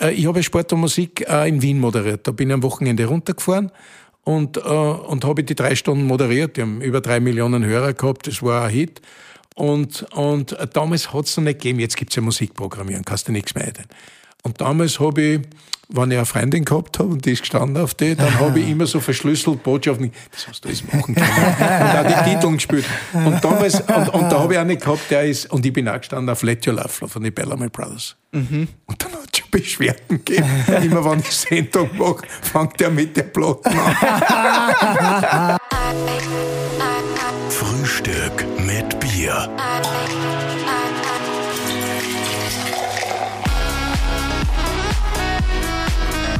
äh, ich habe Sport und Musik äh, in Wien moderiert. Da bin ich am Wochenende runtergefahren und, äh, und habe die drei Stunden moderiert. Die haben über drei Millionen Hörer gehabt, das war ein Hit. Und, und damals hat es noch nicht gegeben, jetzt gibt es ja Musikprogrammieren, kannst du nichts mehr ein. Und damals habe ich wenn ich eine Freundin gehabt habe und die ist gestanden auf die, dann habe ich immer so verschlüsselt Botschaften, das hast du alles machen können. und auch die Titel gespielt. Und damals, und, und da habe ich auch nicht gehabt, der ist, und ich bin auch gestanden auf Let Your Love von den Bellamy Brothers. Mhm. Und dann hat es schon Beschwerden gegeben. immer wenn ich Sendung mache, fängt er mit der Platten an. Frühstück mit Bier.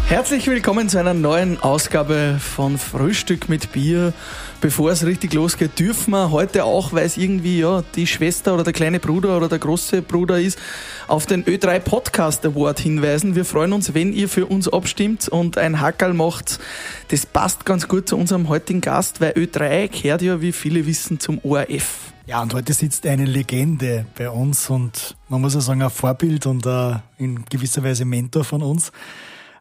Herzlich willkommen zu einer neuen Ausgabe von Frühstück mit Bier. Bevor es richtig losgeht, dürfen wir heute auch, weil es irgendwie ja die Schwester oder der kleine Bruder oder der große Bruder ist, auf den Ö3 Podcast Award hinweisen. Wir freuen uns, wenn ihr für uns abstimmt und ein Hackerl macht. Das passt ganz gut zu unserem heutigen Gast, weil Ö3 gehört ja, wie viele wissen, zum ORF. Ja, und heute sitzt eine Legende bei uns und man muss ja sagen, ein Vorbild und in gewisser Weise Mentor von uns.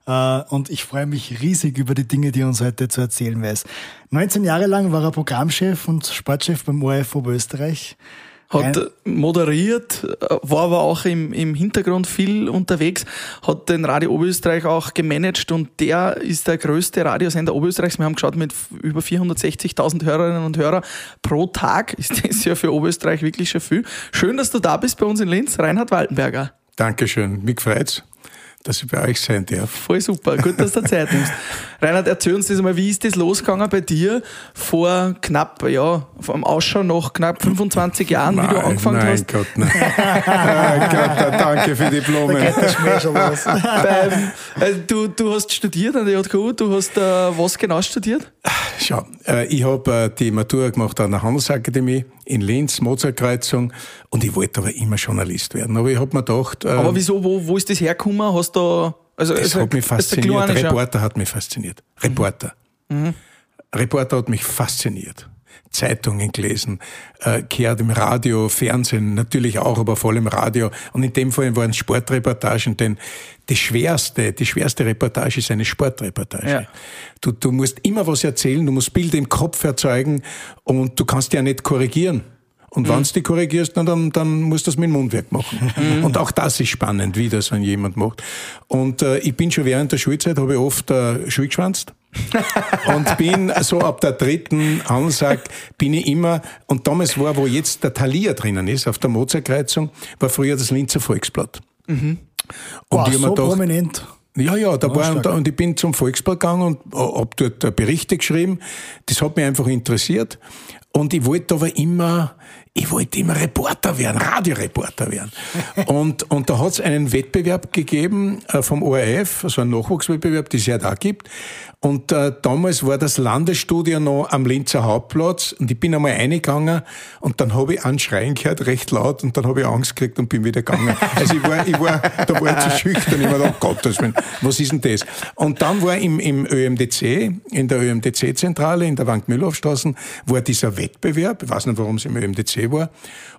Äh, und ich freue mich riesig über die Dinge, die er uns heute zu erzählen weiß. 19 Jahre lang war er Programmchef und Sportchef beim ORF Oberösterreich. Hat moderiert, war aber auch im, im Hintergrund viel unterwegs, hat den Radio Oberösterreich auch gemanagt und der ist der größte Radiosender Oberösterreichs. Wir haben geschaut mit über 460.000 Hörerinnen und Hörer pro Tag. Ist das ja für Oberösterreich wirklich schon viel. Schön, dass du da bist bei uns in Linz, Reinhard Waltenberger. Dankeschön, mich freut's dass ich bei euch sein darf. Voll super, gut, dass du Zeit nimmst. Reinhard, erzähl uns das mal, wie ist das losgegangen bei dir vor knapp, ja, vom Ausschau nach knapp 25 Jahren, nein, wie du angefangen nein, hast? Gott, nein. nein Gott, danke für die Blumen. Beim, äh, du, du hast studiert an der JKU, du hast äh, was genau studiert? Schau, äh, ich habe äh, die Matura gemacht an der Handelsakademie in Linz, Mozartkreuzung, und ich wollte aber immer Journalist werden. Aber ich habe mir gedacht. Äh, aber wieso, wo, wo ist das hergekommen? Hast du. Also, das also, hat mich fasziniert. Reporter hat mich fasziniert. Reporter. Mhm. Reporter hat mich fasziniert. Zeitungen gelesen, äh, gehört im Radio, Fernsehen natürlich auch, aber vor allem Radio. Und in dem Fall waren es Sportreportagen, denn die schwerste, die schwerste Reportage ist eine Sportreportage. Ja. Du, du musst immer was erzählen, du musst Bilder im Kopf erzeugen und du kannst ja nicht korrigieren. Und mhm. wenn du die korrigierst, dann, dann musst du das mit dem Mundwerk machen. Mhm. Und auch das ist spannend, wie das, wenn jemand macht. Und äh, ich bin schon während der Schulzeit, habe ich oft äh, geschwanzt. Und bin so ab der dritten Ansage bin ich immer, und damals war, wo jetzt der Thalia drinnen ist, auf der Mozartkreuzung, war früher das Linzer Volksblatt. Mhm. Und ich so gedacht, prominent. Ja, ja, da war, und, und ich bin zum Volksblatt gegangen und hab dort Berichte geschrieben. Das hat mich einfach interessiert. Und ich wollte aber immer, ich wollte immer Reporter werden, Radioreporter werden. und, und da hat es einen Wettbewerb gegeben äh, vom ORF, also einen Nachwuchswettbewerb, den es ja da gibt. Und äh, damals war das Landesstudio noch am Linzer Hauptplatz und ich bin einmal reingegangen und dann habe ich einen Schreien gehört, recht laut, und dann habe ich Angst gekriegt und bin wieder gegangen. Also ich war, ich war, da war ich zu schüchtern. Ich war da, Gottes Willen, was ist denn das? Und dann war im, im ÖMDC, in der ÖMDC-Zentrale, in der Wank-Mühlhoffstraßen, war dieser Wettbewerb, ich weiß nicht, warum es im ÖMDC war,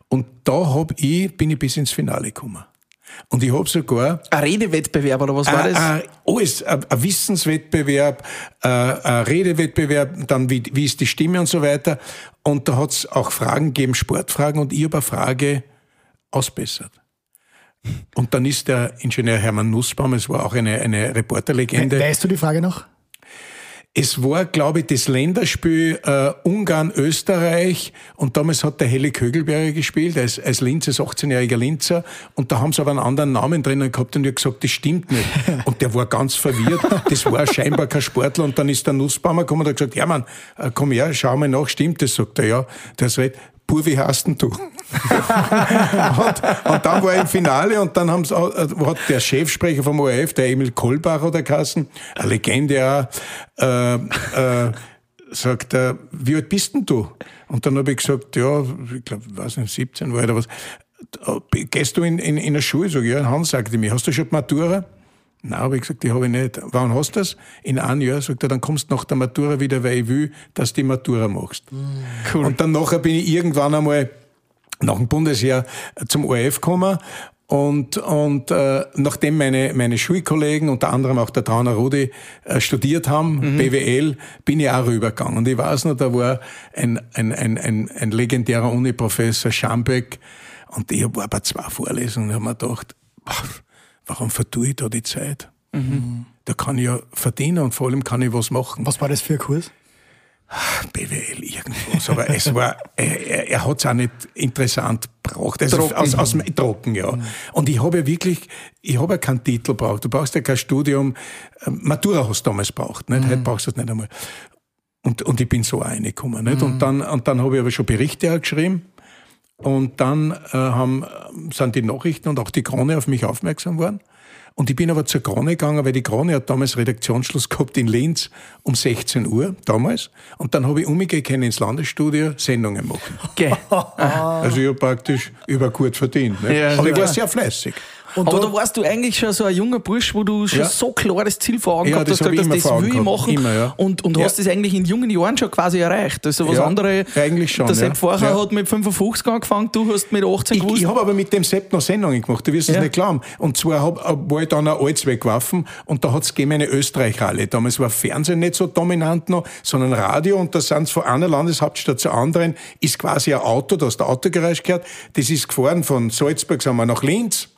und da hab ich, bin ich bis ins Finale gekommen. Und ich habe sogar... Ein Redewettbewerb oder was war das? Äh, alles, ein Wissenswettbewerb, ein Redewettbewerb, dann wie, wie ist die Stimme und so weiter. Und da hat es auch Fragen gegeben, Sportfragen, und ich habe eine Frage ausbessert. Und dann ist der Ingenieur Hermann Nussbaum, es war auch eine, eine Reporterlegende. Weißt du die Frage noch? Es war, glaube ich, das Länderspiel äh, Ungarn-Österreich und damals hat der Helle Kögelberger gespielt, als, als Linz, als 18-jähriger Linzer und da haben sie aber einen anderen Namen drinnen gehabt und ich habe gesagt, das stimmt nicht. Und der war ganz verwirrt, das war scheinbar kein Sportler und dann ist der Nussbaumer gekommen und hat gesagt, ja Mann, äh, komm her, schau mal nach, stimmt das? Sagt er, ja, der ist Pur, wie hast denn du? und, und, dann war er im Finale und dann haben's, äh, hat der Chefsprecher vom ORF, der Emil Kohlbach oder Kassen, eine Legende auch, äh, äh, sagt er, wie alt bist denn du? Und dann habe ich gesagt, ja, ich glaube, weiß nicht, 17 war oder was. Gehst du in, in, in eine Schule? Sag ich, ja, Hans sagte mir, hast du schon die Matura? Nein, habe ich gesagt, die habe ich nicht. Wann hast du das? In einem Jahr, sagt er, dann kommst du nach der Matura wieder, weil ich will, dass du die Matura machst. Mhm. Cool. Und dann nachher bin ich irgendwann einmal nach dem Bundesjahr zum ORF gekommen Und, und äh, nachdem meine, meine Schulkollegen, unter anderem auch der Trauner Rudi, äh, studiert haben, Mhm. BWL, bin ich auch rübergegangen. Und ich weiß noch, da war ein, ein, ein, ein, ein legendärer Uniprofessor Schambeck und ich war bei zwei Vorlesungen und habe mir gedacht, boah, warum vertue ich da die Zeit? Mhm. Da kann ich ja verdienen und vor allem kann ich was machen. Was war das für ein Kurs? BWL irgendwas, aber es war, er, er, hat es auch nicht interessant braucht. Also Trocken. Aus, aus, trocken, ja. Und ich habe ja wirklich, ich habe ja keinen Titel braucht. Du brauchst ja kein Studium. Ähm, Matura hast du damals braucht, nicht? Heute brauchst du es nicht einmal. Und, und ich bin so reingekommen, nicht? Und dann, und dann habe ich aber schon Berichte auch geschrieben. Und dann äh, haben, sind die Nachrichten und auch die Krone auf mich aufmerksam geworden. Und ich bin aber zur Krone gegangen, weil die Krone hat damals Redaktionsschluss gehabt in Linz um 16 Uhr, damals. Und dann habe ich umgekehrt ins Landesstudio Sendungen machen. Okay. Also ich habe praktisch über gut verdient. Nicht? Ja, aber ich war sehr fleißig. Und Aber da- warst du eigentlich schon so ein junger Bursch, wo du schon Ja. so klares Ziel vor Augen Ja, gehabt das hast, ich gesagt das will ich machen. Immer, ja. Und, und hast das eigentlich in jungen Jahren schon quasi erreicht. Also was andere, eigentlich schon, der Sepp vorher hat mit 55 angefangen, du hast mit 18 Ich, gewusst. ich habe aber mit dem Sepp noch Sendungen gemacht, du wirst es nicht glauben. Und zwar hab, war ich dann ein Alts weggeworfen und da hat's gegeben eine Österreich-Halle. Damals war Fernsehen nicht so dominant noch, sondern Radio und da sind von einer Landeshauptstadt zur anderen, ist quasi ein Auto, da hast du Autogeräusch gehört, das ist gefahren von Salzburg, sagen wir, nach Linz.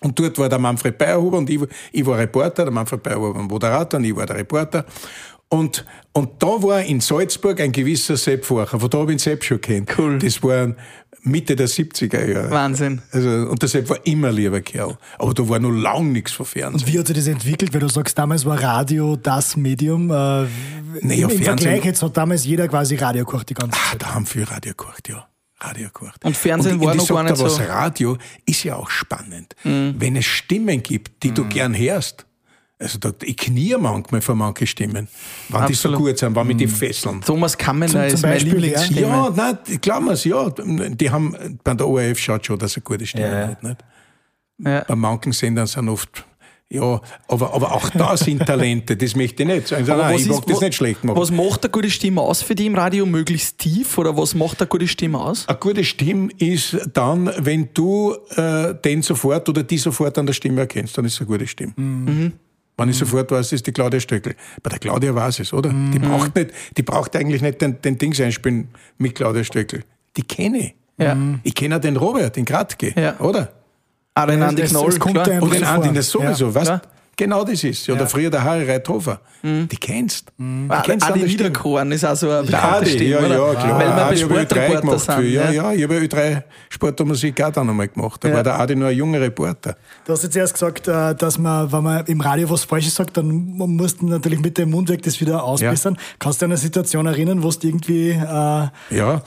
Und dort war der Manfred Bayerhuber und ich, ich war Reporter, der Manfred Bayerhuber war Moderator und ich war der Reporter. Und, und da war in Salzburg ein gewisser Sepp Forcher, von da habe ich den Sepp schon kennt. Cool. Das war Mitte der 70er Jahre. Wahnsinn. Also, und der Sepp war immer ein lieber Kerl. Aber da war noch lang nichts von Fernsehen. Wie hat sich das entwickelt? Weil du sagst, damals war Radio das Medium. Äh, Naja, Im, Im Fernsehen- Vergleich jetzt hat damals jeder quasi Radio gekocht die ganze Ah, Zeit. da haben viel Radio gekocht, ja. Radio gekocht. Und Fernsehen und, war noch gar nicht was, so- Mhm. Radio ist ja auch spannend. Wenn es Stimmen gibt, die du gern hörst. Also da, ich knie manchmal vor manche Stimmen, wenn die so Absolut. gut sind, wenn mich die fesseln. Thomas Kammener Zum- ist ja. Lieblingsstimme. Ja, nein, glauben wir's, ja. Die haben, bei der ORF schaut schon, dass er gute Stimme Ja. hat, nicht? Ja. Bei manchen Sendern sind oft, ja, aber, aber auch da sind Talente, das möchte ich nicht. Aber Nein, was ich ist- mag das wa- nicht schlecht machen. Was macht eine gute Stimme aus für dich im Radio? Möglichst tief? Oder was macht eine gute Stimme aus? Eine gute Stimme ist dann, wenn du äh, den sofort oder die sofort an der Stimme erkennst, dann ist es eine gute Stimme. Wenn ich sofort weiß, ist die Claudia Stöckel. Bei der Claudia weiß es, oder? Die braucht nicht, die braucht eigentlich nicht den, den Dings einspielen mit Claudia Stöckel. Die kenne ich. Ja. Ich kenne den Robert, den Gradke, Ja. oder? Ah, den Andi es- Knoll, es kommt klar. Und den Andi, das sowieso, Ja. weißt. Genau das ist. Oder früher der Harry Reithofer. Die kennst. Die Ah, kennst Stimme. Niederkorn ist auch so eine Der bekannte Stimme, ja, ja, klar. Weil wir bei ich Ö3 Sportreporter gemacht sind. ja, ja. ja, ich habe Ö3 Sport und Musik auch dann einmal gemacht. Da Ja. war der Adi nur ein junger Reporter. Du hast jetzt erst gesagt, äh, dass man, wenn man im Radio was Falsches sagt, dann musst du natürlich mit dem Mund weg das wieder ausbessern. Kannst du dich an eine Situation erinnern, wo du irgendwie, äh, Ja.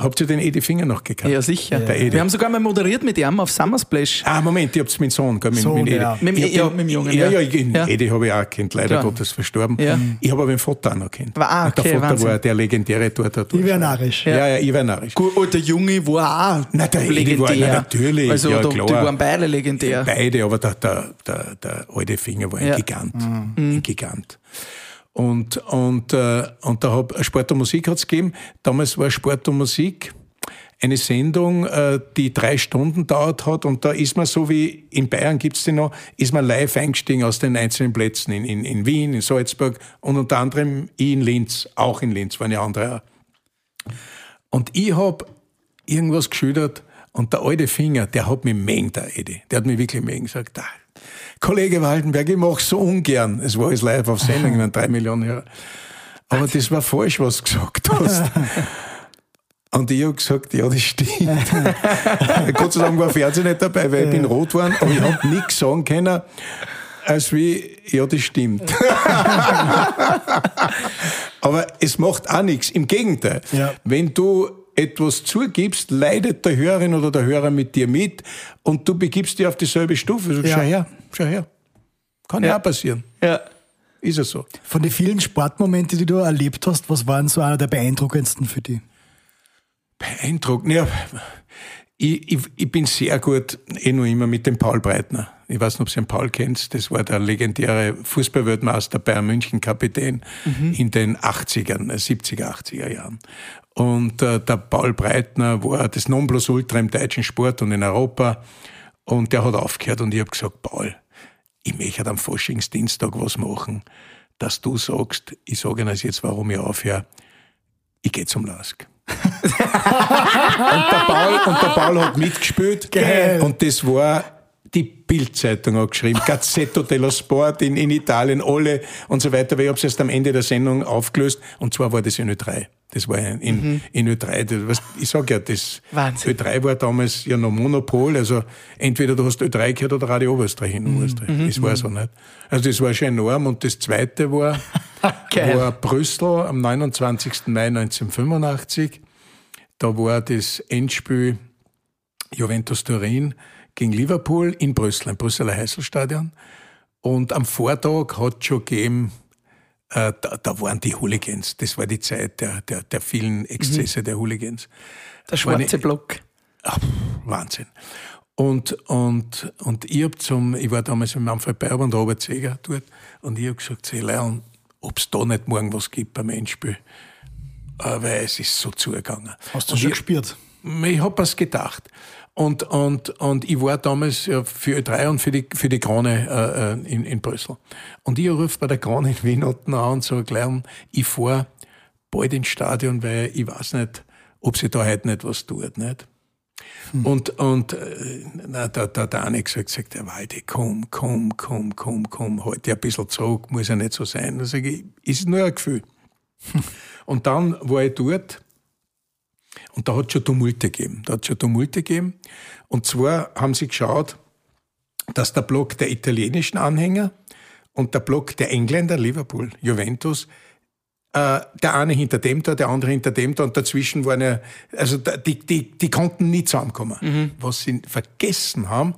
Habt ihr den Edi Finger noch gekannt? Ja, sicher. Edi. Wir haben sogar mal moderiert mit ihm auf Summer Splash. Ah, Moment, ich hab's mit dem Sohn, gell, mit, Sohn, mit Edi. ja. Mit dem- Ich ja, den- mit dem Jungen, Ja, ja. ja, ich, Ja. Edi habe ich auch kennt, leider Klar. Gottes verstorben. Ja. Ich habe aber den Vater auch noch kennt. Ah, Und der okay, Vater Wahnsinn. war der legendäre dort. ich wäre narrisch. Ja, ja, ich war narrisch. Gut, und der Junge war auch Na, der Edi legendär. war- na, natürlich, Also ja, da, klar. die waren beide legendär. Beide, aber der, der, der, der alte Finger war ein Ja. Gigant. Ein Gigant. Und, und, äh, und da hab Sport und Musik hat's gegeben. Damals war Sport und Musik eine Sendung, äh, die drei Stunden dauert hat und da ist man so wie in Bayern gibt's die noch, ist man live eingestiegen aus den einzelnen Plätzen in, in, in Wien, in Salzburg und unter anderem ich in Linz, auch in Linz, waren ja andere auch. Und ich hab irgendwas geschildert und der alte Finger, der hat mich mengt, der Edi. Der hat mich wirklich mengt gesagt, ah, Kollege Waldenberg, ich mach so ungern. Es war alles live auf Sendung, ich meine, drei Millionen Hörer. Aber das war falsch, was du gesagt hast. Und ich hab gesagt, ja, das stimmt. Gott sei Dank war Fernsehen nicht dabei, weil ich bin rot geworden, aber ich hab nichts sagen können, als wie, ja, das stimmt. aber es macht auch nichts. Im Gegenteil. Ja. Wenn du etwas zugibst, leidet der Hörerin oder der Hörer mit dir mit und du begibst dich auf dieselbe Stufe. So, Ja. Schau her, schau her. Kann ja auch passieren. Ja. Ist es so. Von den vielen Sportmomenten, die du erlebt hast, was waren so einer der beeindruckendsten für dich? Beeindruckend. Ja, ich, ich, ich bin sehr gut, eh nur immer mit dem Paul Breitner. Ich weiß nicht, ob Sie den Paul kennt. Das war der legendäre Fußballweltmeister Bayern München Kapitän in den 80ern, äh, 70er, 80er Jahren. Und äh, der Paul Breitner war das Nonplusultra im deutschen Sport und in Europa. Und der hat aufgehört und ich habe gesagt, Paul, ich möchte am Faschingsdienstag was machen, dass du sagst, ich sage Ihnen jetzt, warum ich aufhöre, ich gehe zum Lask. und, der Paul, und der Paul hat mitgespielt. Geil. Und das war die Bildzeitung hat geschrieben, Gazzetto dello Sport in, in Italien, alle und so weiter, weil ich habe es erst am Ende der Sendung aufgelöst und zwar war das in Ö3. Das war in, in, in Ö3. Das, ich sag ja, das Wahnsinn. Ö3 war damals ja noch Monopol, also entweder du hast Ö3 gehört oder Radio Oberösterreich in Österreich. Das war so nicht. Also das war schon enorm und das zweite war, war Brüssel am 29. Mai 1985. Da war das Endspiel Juventus Turin gegen Liverpool in Brüssel, im Brüsseler Heißelstadion. Und am Vortag hat schon gegeben, da, da waren die Hooligans. Das war die Zeit der, der, der vielen Exzesse der Hooligans. Der schwarze Block. Ach, Wahnsinn. Und, und, und ich hab zum, ich war damals mit Manfred Beiber und Robert Seger dort, und ich hab gesagt, sie Leon, ob's da nicht morgen was gibt beim Endspiel. Äh, weil es ist so zugegangen. Hast du Und schon ich- gespürt? ich hab was gedacht. Und, und, und ich war damals ja für Ö3 und für die, für die Krone äh, äh, in, in Brüssel. Und ich rufe bei der Krone in Wien unten an und sage gleich, ich fahr bald ins Stadion, weil ich weiß nicht, ob sie da heute nicht was tut. Nicht? Und, und äh, na, der, der Dani gesagt, sagt, der Walde, komm, komm, komm, komm, komm, halt ein bisschen zurück, muss ja nicht so sein. Da sag ich, ist nur ein Gefühl. und dann war ich dort und da hat schon Tumulte gegeben. Da hat schon Tumulte gegeben. Und zwar haben sie geschaut, dass der Block der italienischen Anhänger und der Block der Engländer, Liverpool, Juventus, äh, der eine hinter dem da, der andere hinter dem da und dazwischen waren ja, also die, die, die konnten nie zusammenkommen. Was sie vergessen haben,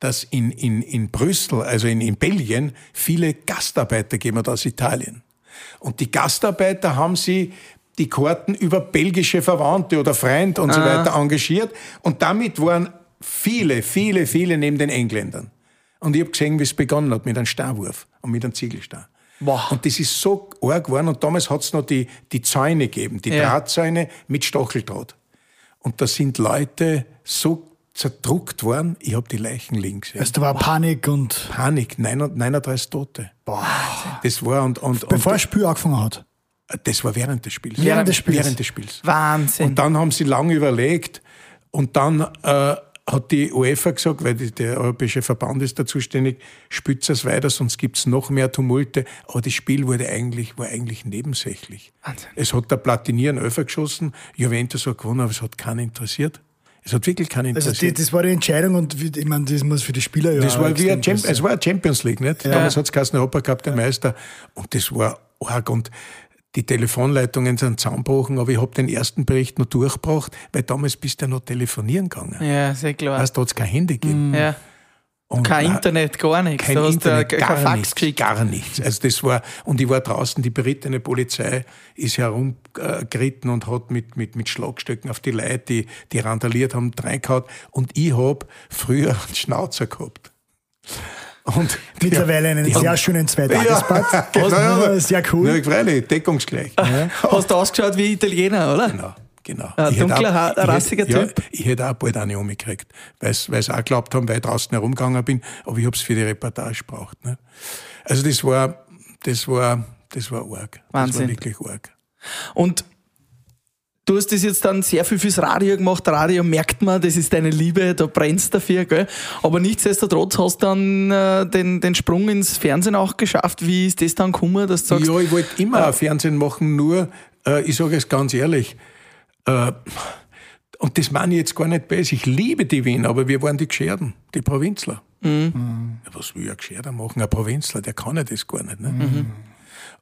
dass in, in, in Brüssel, also in, in Belgien, viele Gastarbeiter gegeben hat aus Italien. Und die Gastarbeiter haben sie die Karten über belgische Verwandte oder Freunde und so weiter engagiert. Und damit waren viele, viele, viele neben den Engländern. Und ich habe gesehen, wie es begonnen hat mit einem Starwurf und mit einem Ziegelstein. Wow. Und das ist so arg geworden. Und damals hat es noch die, die Zäune gegeben, die Ja. Drahtzäune mit Stacheldraht. Und da sind Leute so zerdruckt worden, ich habe die Leichen liegen gesehen. Also da war Panik und Panik, 39 Tote. boah, Das war und, und, bevor und das Spiel angefangen hat. Das war während des Spiels. Während des Spiels. Während des Spiels. Wahnsinn. Und dann haben sie lange überlegt und dann äh, hat die UEFA gesagt, weil die, der Europäische Verband ist da zuständig, spitzt es weiter, sonst gibt's noch mehr Tumulte. Aber das Spiel wurde eigentlich, war eigentlich nebensächlich. Wahnsinn. Es hat der Platinier einen Öfer geschossen, Juventus hat gewonnen, aber es hat keinen interessiert. Es hat wirklich keinen Also interessiert. die, das war die Entscheidung und ich meine, das muss für die Spieler ja Das war wie ein es war eine Champions League, nicht? Damals hat es Europa Cup der Meister. Und das war arg. Und die Telefonleitungen sind zusammengebrochen, aber ich habe den ersten Bericht noch durchgebracht, weil damals bist du ja noch telefonieren gegangen. ja, sehr klar. Weißt, da hat es kein Handy gegeben. ja. Und Kein na- Internet, gar nichts. Kein du hast Internet, äh, kein gar Fax nichts, geschickt. gar nichts. Also das war, und ich war draußen, die berittene Polizei ist herumgeritten und hat mit, mit, mit Schlagstöcken auf die Leute, die, die randaliert haben, reingehauen. Und ich hab früher einen Schnauzer gehabt. Und die- Mittlerweile einen die sehr schönen Zweitagespart. genau, Ja, sehr cool. Ja, freilich, deckungsgleich. Hast du ausgeschaut wie Italiener, oder? Genau, genau. Ein Ich hätte dunkler, auch- ich hätte- rassiger ja, Typ. Ich hätte auch bald eine umgekriegt, weil sie auch geglaubt haben, weil ich draußen herumgegangen bin, aber ich habe es für die Reportage gebraucht. Ne? Also das war, das war, das war arg. Das Wahnsinn. war wirklich arg. Und du hast das jetzt dann sehr viel fürs Radio gemacht. Radio merkt man, das ist deine Liebe, da brennst dafür, gell? Aber nichtsdestotrotz hast du dann äh, den, den Sprung ins Fernsehen auch geschafft. Wie ist das dann gekommen, dass du sagst, Ja, ich wollte immer ein Fernsehen machen, nur, äh, ich sage es ganz ehrlich, äh, und das meine ich jetzt gar nicht böse, ich liebe die Wien, aber wir waren die Gescherden, die Provinzler. Mhm. Ja, Was will ein Gescherder machen? Ein Provinzler, der kann ja das gar nicht. Ne?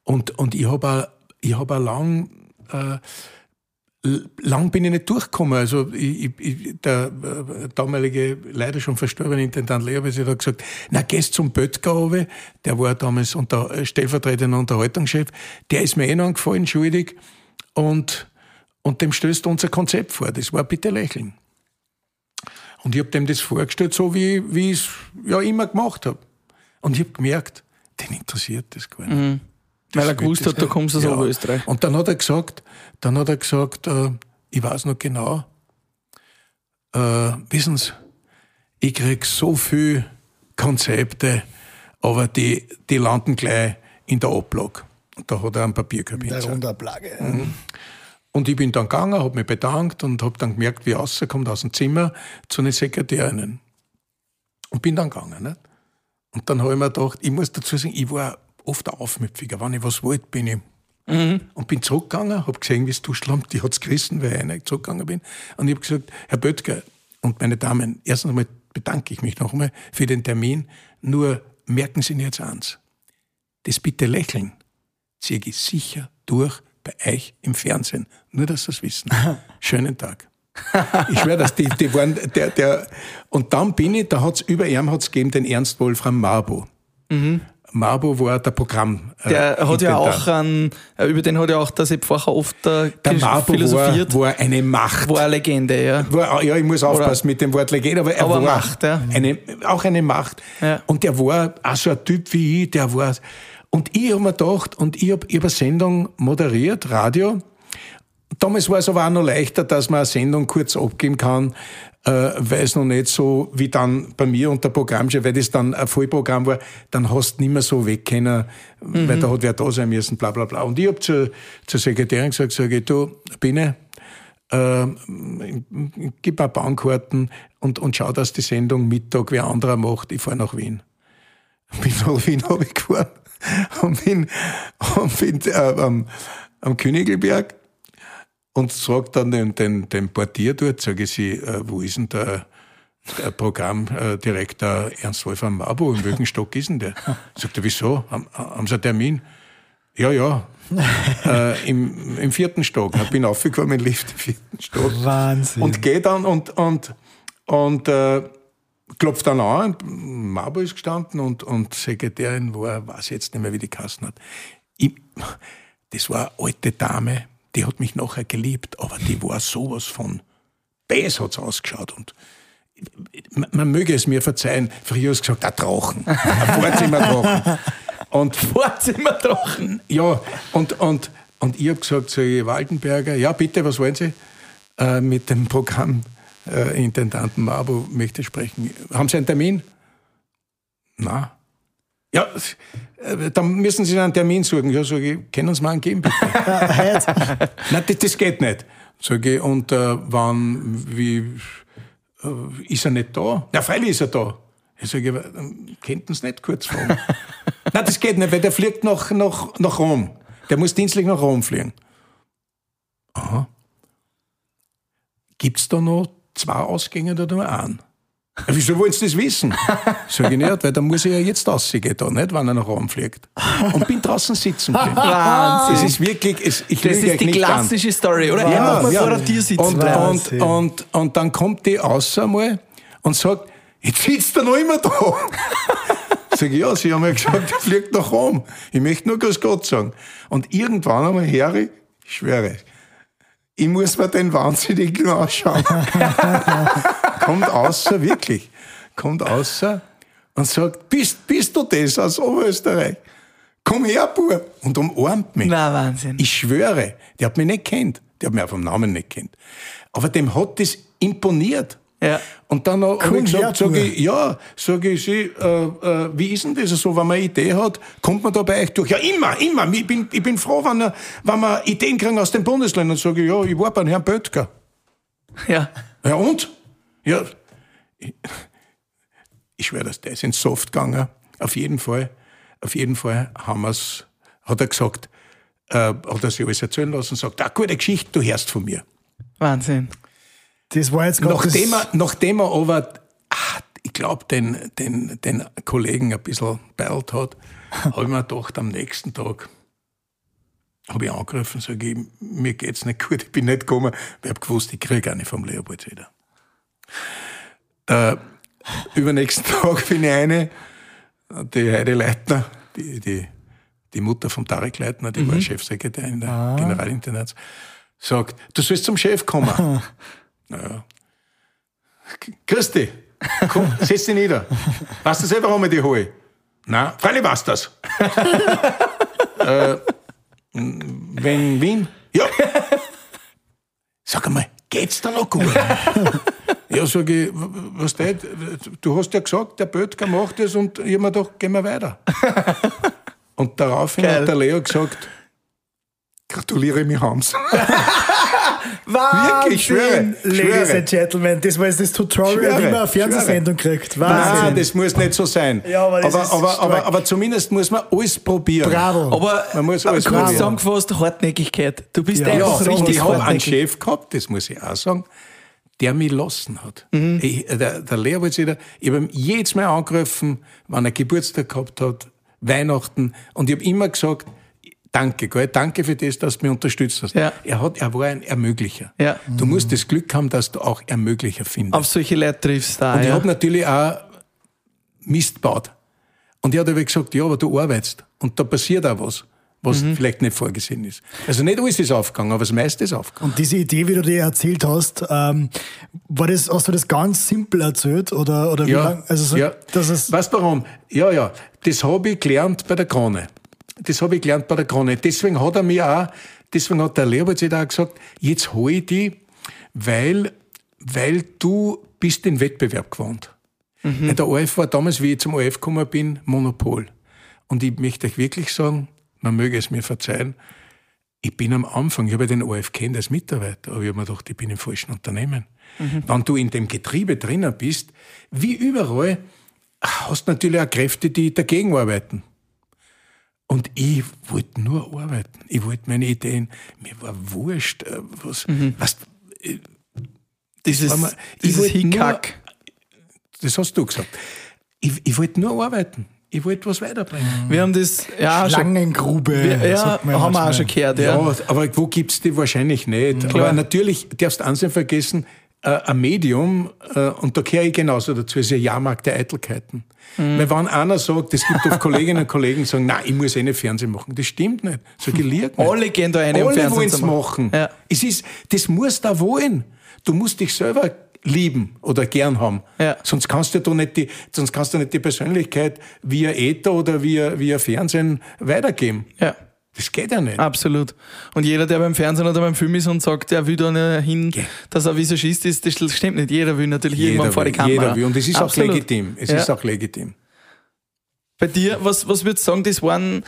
Und, und ich habe auch, ich hab auch lang, äh, lang bin ich nicht durchgekommen. Also ich, ich, der äh, damalige, leider schon verstorbene Intendant Lehrwes hat gesagt, na gehst zum Böttger runter, der war damals unter, äh, stellvertretender Unterhaltungschef, der ist mir eh noch angefallen, schuldig, und, und dem stößt unser Konzept vor. Das war bitte lächeln. Und ich habe dem das vorgestellt, so wie, wie ich es ja immer gemacht habe. Und ich habe gemerkt, den interessiert das gar nicht. weil er gewusst hat, du das- kommst aus ja. Oberösterreich. Und dann hat er gesagt, dann hat er gesagt, äh, ich weiß noch genau, äh, wissen Sie, ich krieg so viel Konzepte, aber die, die landen gleich in der Ablage. Und da hat er Papierkorb Der hingezogen. Rundablage. Und ich bin dann gegangen, habe mich bedankt und habe dann gemerkt, wie er rauskommt aus dem Zimmer zu den Sekretärinnen. Und bin dann gegangen. Nicht? Und dann habe ich mir gedacht, ich muss dazu sagen, ich war oft ein Aufmüpfiger. Wenn ich was wollte, bin ich. Und bin zurückgegangen, habe gesehen, wie es duschlammt, die hat es gerissen, weil ich nicht zurückgegangen bin. Und ich habe gesagt, Herr Böttger und meine Damen, erstens einmal bedanke ich mich noch einmal für den Termin. Nur merken Sie jetzt eins. Das bitte lächeln ziehe ich sicher durch bei euch im Fernsehen. Nur, dass Sie es wissen. Schönen Tag. Ich schwöre, dass die, die waren, der, der, und dann bin ich, da hat's über ihm hat's gegeben den Ernst Wolfram Marbo. Marbo war der Programm. äh, Der hat ja auch an, äh, über den hat ja auch der Sepp Facher oft äh, der Marbo philosophiert. war, war eine Macht. War eine Legende, ja. War, ja, ich muss aufpassen mit dem Wort Legende, aber er Aber war Macht, ja. eine, auch eine Macht. Ja. Und der war auch so ein Typ wie ich, der war. Und ich habe mir gedacht, und ich habe hab eine Sendung moderiert, Radio. Damals war es aber auch noch leichter, dass man eine Sendung kurz abgeben kann, äh, weil es noch nicht so wie dann bei mir unter Programmchef, weil das dann ein Vollprogramm war, dann hast du nicht mehr so weg können, weil da hat wer da sein müssen, bla bla bla. Und ich habe zur, zur Sekretärin gesagt, sage ich, du, Biene, äh, gib mir Bahnkarten und, und schau, dass die Sendung Mittag wer anderer macht. Ich fahre nach Wien. Bin nach Wien habe ich gefahren und bin, und bin äh, am, am Königelberg und sag dann den, den, den Portier dort, sage ich sie, äh, wo ist denn der, der Programmdirektor Ernst Wolfram Mabo, in welchem Stock ist denn der? Sagt er, wieso? Haben, haben Sie einen Termin? Ja, ja. äh, im, Im vierten Stock. Ich bin aufgekommen im Lift im vierten Stock. Wahnsinn. Und gehe dann und, und, und äh, klopft dann an. Mabo ist gestanden und, und Sekretärin war, weiß jetzt nicht mehr, wie die Kassen hat. Ich, das war eine alte Dame, die hat mich nachher geliebt, aber die war sowas von Bass hat's ausgeschaut und man, man möge es mir verzeihen, früher hast du gesagt, ein Drachen, ein Vorzimmerdrachen. Und Vorzimmer drachen. ja, und, und, und ich habe gesagt zu Waldenberger, ja bitte, was wollen Sie? Äh, mit dem Programmintendanten äh, Intendanten Mabo möchte ich sprechen. Haben Sie einen Termin? Na. Ja, äh, dann müssen Sie einen Termin suchen. Ja, sage ich, können Sie mir einen geben, bitte? Nein, das, das geht nicht. Sage ich, und äh, wann, wie, äh, ist er nicht da? Ja, freilich ist er da. Ich sage, ähm, könnten Sie nicht kurz fragen? Nein, das geht nicht, weil der fliegt nach, nach, nach Rom. Der muss dienstlich nach Rom fliegen. Aha. Gibt's da noch zwei Ausgänge oder nur einen? Ja, wieso wollen Sie das wissen? Sag ich nicht, weil dann muss ich ja jetzt rausgehen, da, nicht, wenn er nach Rom fliegt. Und bin draußen sitzen geblieben. Wahnsinn. Es ist wirklich, es, ich Das ist die nicht an. klassische Story, oder? Ja, Einfach mal ja. vor der Tür sitzen und, und, Wahnsinn. und, und dann kommt die raus einmal und sagt, jetzt sitzt er noch immer da. Sag ich, ja, Sie haben ja gesagt, er fliegt nach Rom. Ich möchte nur Grüß Gott sagen. Und irgendwann einmal, Harry, ich schwöre, ich muss mir den Wahnsinnigen anschauen. Kommt außer, wirklich, kommt außer und sagt, bist, bist du das aus Oberösterreich? Komm her, Bub. Und umarmt mich. Na, Wahnsinn. Ich schwöre, der hat mich nicht kennt. Der hat mich auch vom Namen nicht kennt. Aber dem hat das imponiert. Ja. Und dann habe ich gesagt, sag ich, ja, sage ich, sie, äh, äh, wie ist denn das so, wenn man eine Idee hat, kommt man da bei euch durch? Ja, immer, immer. Ich bin, ich bin froh, wenn, er- wenn wir Ideen kriegen aus den Bundesländern. Sage ich, ja, ich war beim Herrn Böttger. Ja. Ja, und? Ja, ich, ich schwöre, dass der ist ins Soft gegangen. Auf jeden Fall, auf jeden Fall haben wir's, hat er gesagt, äh, hat er sich alles erzählen lassen und sagt, ah, gute Geschichte, du hörst von mir. Wahnsinn. Das war jetzt gerade Nachdem das- er, nachdem er aber, ah, ich glaube, den, den, den Kollegen ein bisschen beilt hat, habe ich mir gedacht, am nächsten Tag habe ich angerufen und sage, ich, mir geht's nicht gut, ich bin nicht gekommen, weil ich habe gewusst, ich kriege eine vom Leopold wieder. Der übernächsten Tag bin ich eine, die Heide Leitner, die, die, die Mutter von Tarek Leitner, die war Chefsekretärin der Generalintendants, sagt, du sollst zum Chef kommen. naja. Grüß dich. Komm, setz dich nieder. Weißt du selber, warum ich dich hole? Nein, freilich du das. äh, wenn Wien? Ja. Sag einmal, geht's da noch gut? Ja, sage ich, was du, du hast ja gesagt, der Böttger macht es und ich hab mir gedacht, gehen wir weiter. und daraufhin Geil. hat der Leo gesagt, gratuliere mich Hans. Wahnsinn, Wirklich, schwöre, Ladies schwöre. and Gentlemen, das war jetzt das Tutorial, Schwöre, wie man eine Fernsehsendung kriegt. Wahnsinn. Nein, das muss nicht so sein. Ja, aber aber, aber, aber, aber zumindest muss man alles probieren. Bravo. Aber Man muss alles kurz probieren. zusammengefasst, Hartnäckigkeit. Du bist Ja, einfach so richtig ich habe einen. Chef gehabt, das muss ich auch sagen, der mich lassen hat. Mhm. Ich, der, der Lehrer wollte sich da, ich habe ihn jedes Mal angerufen, wenn er Geburtstag gehabt hat, Weihnachten, und ich habe immer gesagt, danke, gell, danke für das, dass du mich unterstützt hast. Ja. Er, hat, er war ein Ermöglicher. Ja. Du musst das Glück haben, dass du auch Ermöglicher findest. Auf solche Leute triffst du da. Und ich ja. habe natürlich auch Mist gebaut. Und hat aber gesagt, ja, aber du arbeitest. Und da passiert auch was, was Mhm. vielleicht nicht vorgesehen ist. Also nicht alles ist aufgegangen, aber das meiste ist aufgegangen. Und diese Idee, wie du dir erzählt hast, ähm, war das, hast du das ganz simpel erzählt? Oder, oder wie Ja, lang? Also so, ja. dass es, weißt du warum? Ja, ja, das habe ich gelernt bei der Krone. Das habe ich gelernt bei der Krone. Deswegen hat er mir auch, deswegen hat der Leopold sich da auch gesagt, jetzt hole ich die, weil, weil du bist den Wettbewerb gewohnt. Ja, der ORF war damals, wie ich zum ORF gekommen bin, Monopol. Und ich möchte euch wirklich sagen, man möge es mir verzeihen, ich bin am Anfang, ich habe ja den ORF kennt als Mitarbeiter, aber ich habe mir gedacht, ich bin im falschen Unternehmen. Wenn du in dem Getriebe drinnen bist, wie überall, hast du natürlich auch Kräfte, die dagegen arbeiten. Und ich wollte nur arbeiten. Ich wollte meine Ideen, mir war wurscht, äh, was, was dieses war mir- ich dieses wollte nur- Hickhack. das hast du gesagt. Ich, ich wollte nur arbeiten. Ich wollte was weiterbringen. Wir haben das ja schon. Schlangengrube. Wir, ja, haben wir auch schon gehört. Ja, Ja. aber wo gibt's die wahrscheinlich nicht? Aber natürlich darfst du eins nicht vergessen, äh, ein Medium, äh, und da gehöre ich genauso dazu, ist ein Jahrmarkt der Eitelkeiten. Weil wenn einer sagt, es gibt oft Kolleginnen und Kollegen, die sagen, nein, ich muss eh nicht Fernsehen machen. Das stimmt nicht. So geliert nicht. Alle gehen da eine, um Alle Fernsehen wollen es machen. machen. Ja. Es ist, das musst du auch wollen. Du musst dich selber lieben oder gern haben. Ja. Sonst kannst du nicht die, sonst kannst du nicht die Persönlichkeit via Ether oder via, via Fernsehen weitergeben. Ja. Das geht ja nicht. Absolut. Und jeder, der beim Fernsehen oder beim Film ist und sagt, er will da nicht hin, Ja. dass er Visagist ist, das stimmt nicht. Jeder will natürlich irgendwann vor die will, Kamera. Jeder will. Und es ist Absolut. auch legitim. Es Ja. ist auch legitim. Bei dir, was, was würdest du sagen, das waren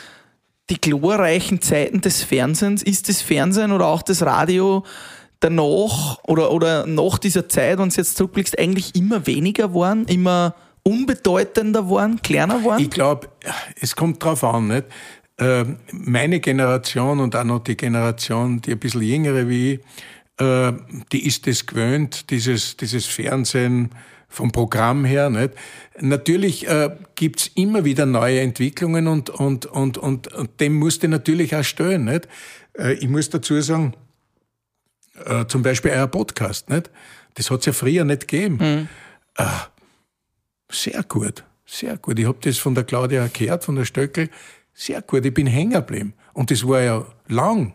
die glorreichen Zeiten des Fernsehens? Ist das Fernsehen oder auch das Radio danach oder, oder nach dieser Zeit, wenn du jetzt zurückblickst, eigentlich immer weniger waren, immer unbedeutender waren, kleiner waren? Ich glaube, es kommt drauf an, nicht? Ähm, Meine Generation und auch noch die Generation, die ein bisschen jüngere wie ich, äh, die ist es gewöhnt, dieses, dieses Fernsehen vom Programm her. Nicht? Natürlich äh, gibt's immer wieder neue Entwicklungen und, und, und, und, und dem musst du natürlich auch stellen. Nicht? Äh, ich muss dazu sagen, äh, zum Beispiel euer Podcast, nicht? das hat's ja früher nicht gegeben. Äh, sehr gut, sehr gut. Ich habe das von der Claudia gehört, von der Stöckel. Sehr gut, ich bin hängen geblieben. Und das war ja lang.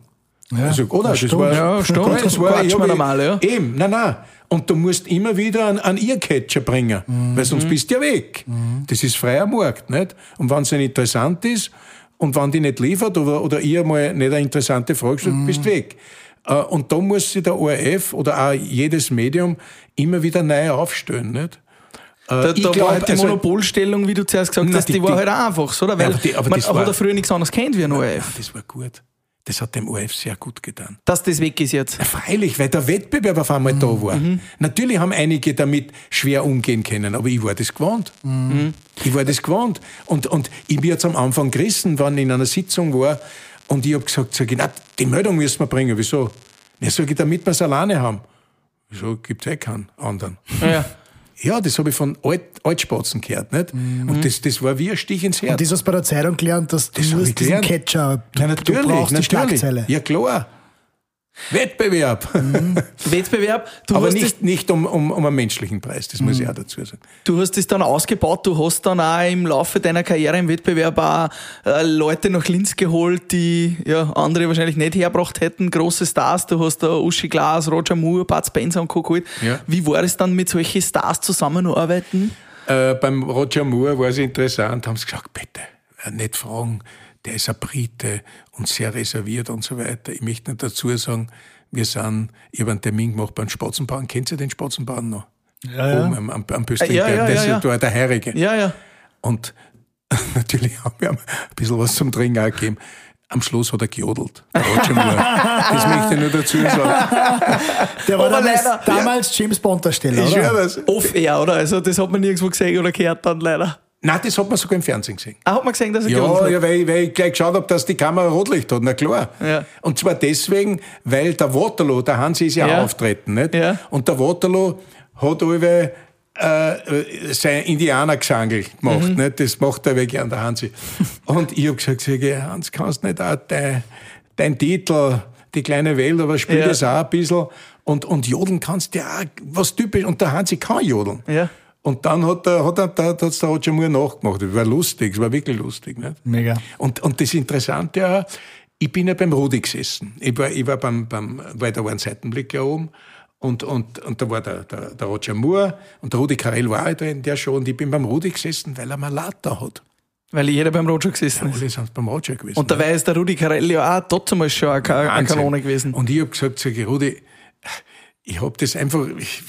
also, oder? Das, war, Ja, stimmt. Das war, hab- normal, ja. Eben, nein, nein. Und du musst immer wieder einen, einen Earcatcher bringen, weil sonst bist du ja weg. Das ist freier Markt, nicht? Und wenn es nicht interessant ist und wenn die nicht liefert oder, oder ihr mal nicht eine interessante Frage stellt, bist du weg. Äh, Und da muss sich der ORF oder auch jedes Medium immer wieder neu aufstellen, nicht? Äh, Da, ich da glaub, war halt die also- Monopolstellung, wie du zuerst gesagt hast, die, die- war halt auch einfach, so, oder? Weil aber die- man hat war- ja früher nichts anderes kennt wie ein Ja, ORF. das war gut. Das hat dem ORF sehr gut getan. Dass das weg ist jetzt. Ja, Freilich, weil der Wettbewerb auf einmal da war. Natürlich haben einige damit schwer umgehen können, aber ich war das gewohnt. Ich war das gewohnt. Und, und ich bin jetzt am Anfang gerissen, wenn ich in einer Sitzung war und ich habe gesagt, sag ich, na, die Meldung müssen wir bringen. Wieso? Ja, sag ich, damit wir es alleine haben. Wieso gibt es eh keinen anderen? Ja. Ja, das habe ich von Alt, Altspatzen gehört. Nicht? Und das, das war wie ein Stich ins Herz. Und das hast du bei der Zeitung gelernt, dass du Das hab musst diesen. Catcher, du, Ja, du natürlich, brauchst die natürlich. Schlagzeile. Ja, klar. Wettbewerb. Wettbewerb, du Aber nicht, nicht um, um, um einen menschlichen Preis, das Mhm. muss ich auch dazu sagen. Du hast es dann ausgebaut, du hast dann auch im Laufe deiner Karriere im Wettbewerb auch äh, Leute nach Linz geholt, die ja, andere wahrscheinlich nicht hergebracht hätten, große Stars. Du hast da Uschi Glas, Roger Moore, Bud Spencer und Co. geholt. Ja. Wie war es dann mit solchen Stars zusammenarbeiten? Äh, beim Roger Moore war es interessant, haben sie gesagt, bitte, äh, nicht fragen, der ist ein Brite und sehr reserviert und so weiter. Ich möchte nicht dazu sagen, wir sind, ich habe einen Termin gemacht beim Spatzenbahn. Kennt ihr den Spatzenbahn noch? Ja, ja. oben am, am, am Büstling, Ja, ja, der, das ja, ja. der Heirige. Ja, ja. Und natürlich haben wir ein bisschen was zum Trinken auch gegeben. Am Schluss hat er gejodelt. Der das möchte ich nur dazu sagen. Der war damals, damals James Bond-Darsteller, Ich oder? schwöre das. Off-air, oder? Also, das hat man nirgendwo gesehen oder gehört dann leider. Nein, das hat man sogar im Fernsehen gesehen. Ah, hat man gesehen, dass er Ja, hat? ja weil, ich- weil ich gleich geschaut habe, dass die Kamera Rotlicht hat, na klar. Ja. Und zwar deswegen, weil der Waterloo, der Hansi ist ja, Ja. auftreten, nicht? Ja. Und der Waterloo hat alle äh, sein Indianergesangel gemacht, Mhm. nicht? Das macht er weg gern, der Hansi. Und ich hab gesagt, sag Hans, kannst nicht auch dein, dein Titel, die kleine Welt, aber spiel Ja. das auch ein bisschen. Und, und jodeln kannst du ja auch, was typisch, und der Hansi kann jodeln. Ja. Und dann hat der, hat er, da hat's der Roger Moore nachgemacht. Das war lustig, es war wirklich lustig. Nicht? Mega. Und, und das Interessante ja, ich bin ja beim Rudi gesessen. Ich war, ich war beim, beim, weil da war ein Seitenblick ja oben. Und, und, und da war der, der, der Roger Moore und der Rudi Carell war auch da in der Show. Und ich bin beim Rudi gesessen, weil er Malata hat. Weil jeder beim Roger gesessen ist. Alle sind beim Roger gewesen. Und dabei ist der Rudi Carell ja auch trotzdem schon eine, eine. Kanone gewesen. Und ich hab gesagt, sag ich, Rudi, ich hab das einfach, ich,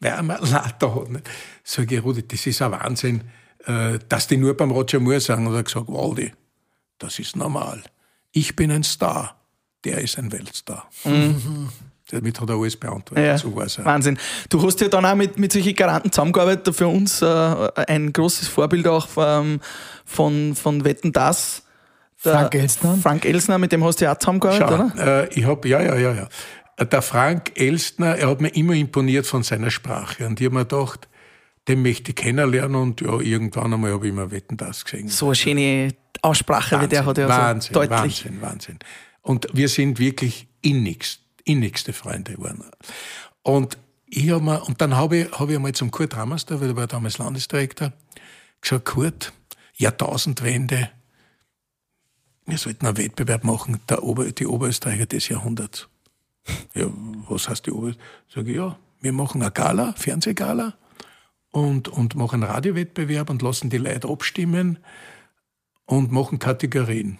weil er mal Later hat. Nicht? Sag ich, Rudi, das ist ein Wahnsinn, äh, dass die nur beim Roger Moore sagen. Und er hat gesagt, Waldi, das ist normal. Ich bin ein Star, der ist ein Weltstar. Damit hat er alles beantwortet. Mhm. Ja, So war's auch. Wahnsinn. Du hast ja dann auch mit, mit solchen Garanten zusammengearbeitet. Für uns äh, ein großes Vorbild auch ähm, von, von Wetten Das. Frank Elstner. Frank Elsner, mit dem hast du ja auch zusammengearbeitet, Schau, oder? äh, ich hab, ja, ja, ja, ja. Der Frank Elstner, er hat mir immer imponiert von seiner Sprache. Und ich hab mir gedacht, den möchte ich kennenlernen und ja, irgendwann einmal habe ich mal Wetten das gesehen. So eine schöne Aussprache, wie der hat ja Wahnsinn, so deutlich. Wahnsinn, Wahnsinn. Und wir sind wirklich innigst, innigste Freunde geworden. Und ich hab mir, und dann habe ich, hab ich einmal zum Kurt Hammerster, weil er war damals Landesdirektor, gesagt, Kurt, Jahrtausendwende, wir sollten einen Wettbewerb machen, der Ober, die Oberösterreicher des Jahrhunderts. Ja, was heißt die Oberösterreicher? Sag ich, ja, wir machen eine Gala, Fernsehgala, und, und machen einen Radiowettbewerb und lassen die Leute abstimmen und machen Kategorien.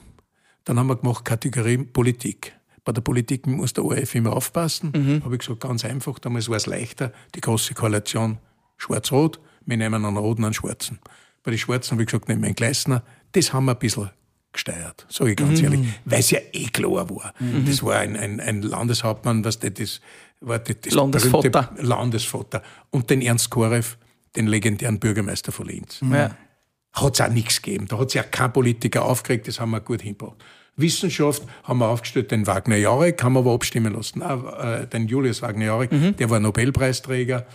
Dann haben wir gemacht Kategorien Politik. Bei der Politik muss der ORF immer aufpassen. Mhm. Habe ich gesagt, ganz einfach, damals war es leichter, die große Koalition schwarz-rot, wir nehmen einen roten, einen schwarzen. Bei den Schwarzen habe ich gesagt, nehmen wir einen Gleisner. Das haben wir ein bisschen gesteuert, sage ich Mhm. ganz ehrlich, weil es ja eh klar war. Das war ein, ein, ein Landeshauptmann, was das, das war das, das Landesvater. Landesvater. Und den Ernst Korev, den legendären Bürgermeister von Linz Ja. hat es auch nichts gegeben. Da hat sich ja kein Politiker aufgeregt, das haben wir gut hingebracht. Wissenschaft haben wir aufgestellt, den Wagner Jarek, haben wir aber abstimmen lassen. Auch, äh, den Julius Wagner Jarek, der war Nobelpreisträger.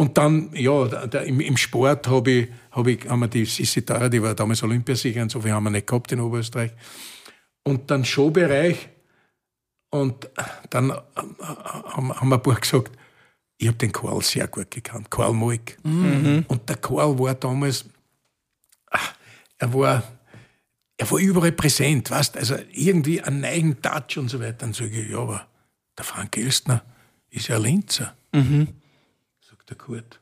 Und dann, ja, da, im, im Sport hab ich, hab ich, haben wir die Sissi Tara, die war damals Olympiasiegerin, so viel haben wir nicht gehabt in Oberösterreich. Und dann Showbereich. Und dann äh, haben, haben wir ein paar gesagt, ich habe den Karl sehr gut gekannt, Karl Moik. Und der Karl war damals, ach, er war, er war überall präsent, weißt, also irgendwie einen neuen Touch und so weiter. Dann sage ich, ja, aber der Frank Elstner ist ja ein Linzer. Sagt der Kurt,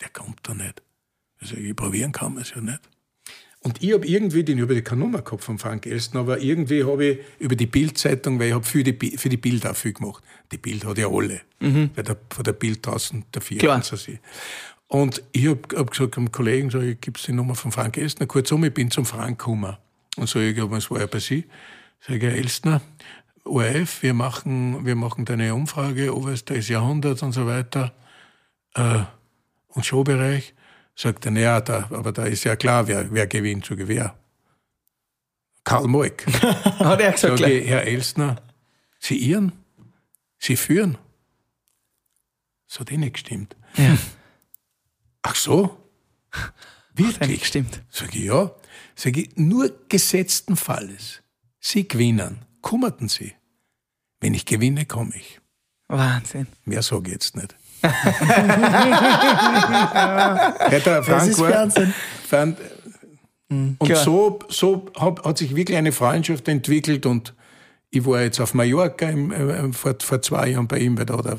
der kommt da nicht. Also ich probieren kann man es ja nicht. Und ich habe irgendwie, den ich habe keine Nummer gehabt von Frank Elstner, aber irgendwie habe ich über die Bildzeitung, weil ich habe für die, für die Bild auch viel gemacht. Die Bild hat ja alle. Weil der, von der Bild draußen der vier. Klar. so sie. Und ich habe hab gesagt einem Kollegen, sag ich, gibt's die Nummer von Frank Elstner? Kurzum, ich bin zum Frank gekommen. Und so, ich glaube, es war ja bei Sie. Sag ich, Herr Elstner, ORF, wir machen, wir machen da eine Umfrage, Oberösterreichs Jahrhundert und so weiter. Äh, und Showbereich. Sagt er, naja, da, aber da ist ja klar, wer, wer gewinnt, so wer. Karl Moik. Hat er gesagt Sag ich, Herr Elstner, Sie irren? Sie führen? Das hat eh nicht gestimmt. Ja. Ach so? Wirklich? gestimmt. Sag ich, ja. Sag ich, nur gesetzten Falles. Sie gewinnen. Kummerten Sie. Wenn ich gewinne, komme ich. Wahnsinn. Mehr sage ich jetzt nicht. Der Frank ist war-. Fand, und klar. so, so hat, hat sich wirklich eine Freundschaft entwickelt und ich war jetzt auf Mallorca im, äh, vor, vor zwei Jahren bei ihm, weil da der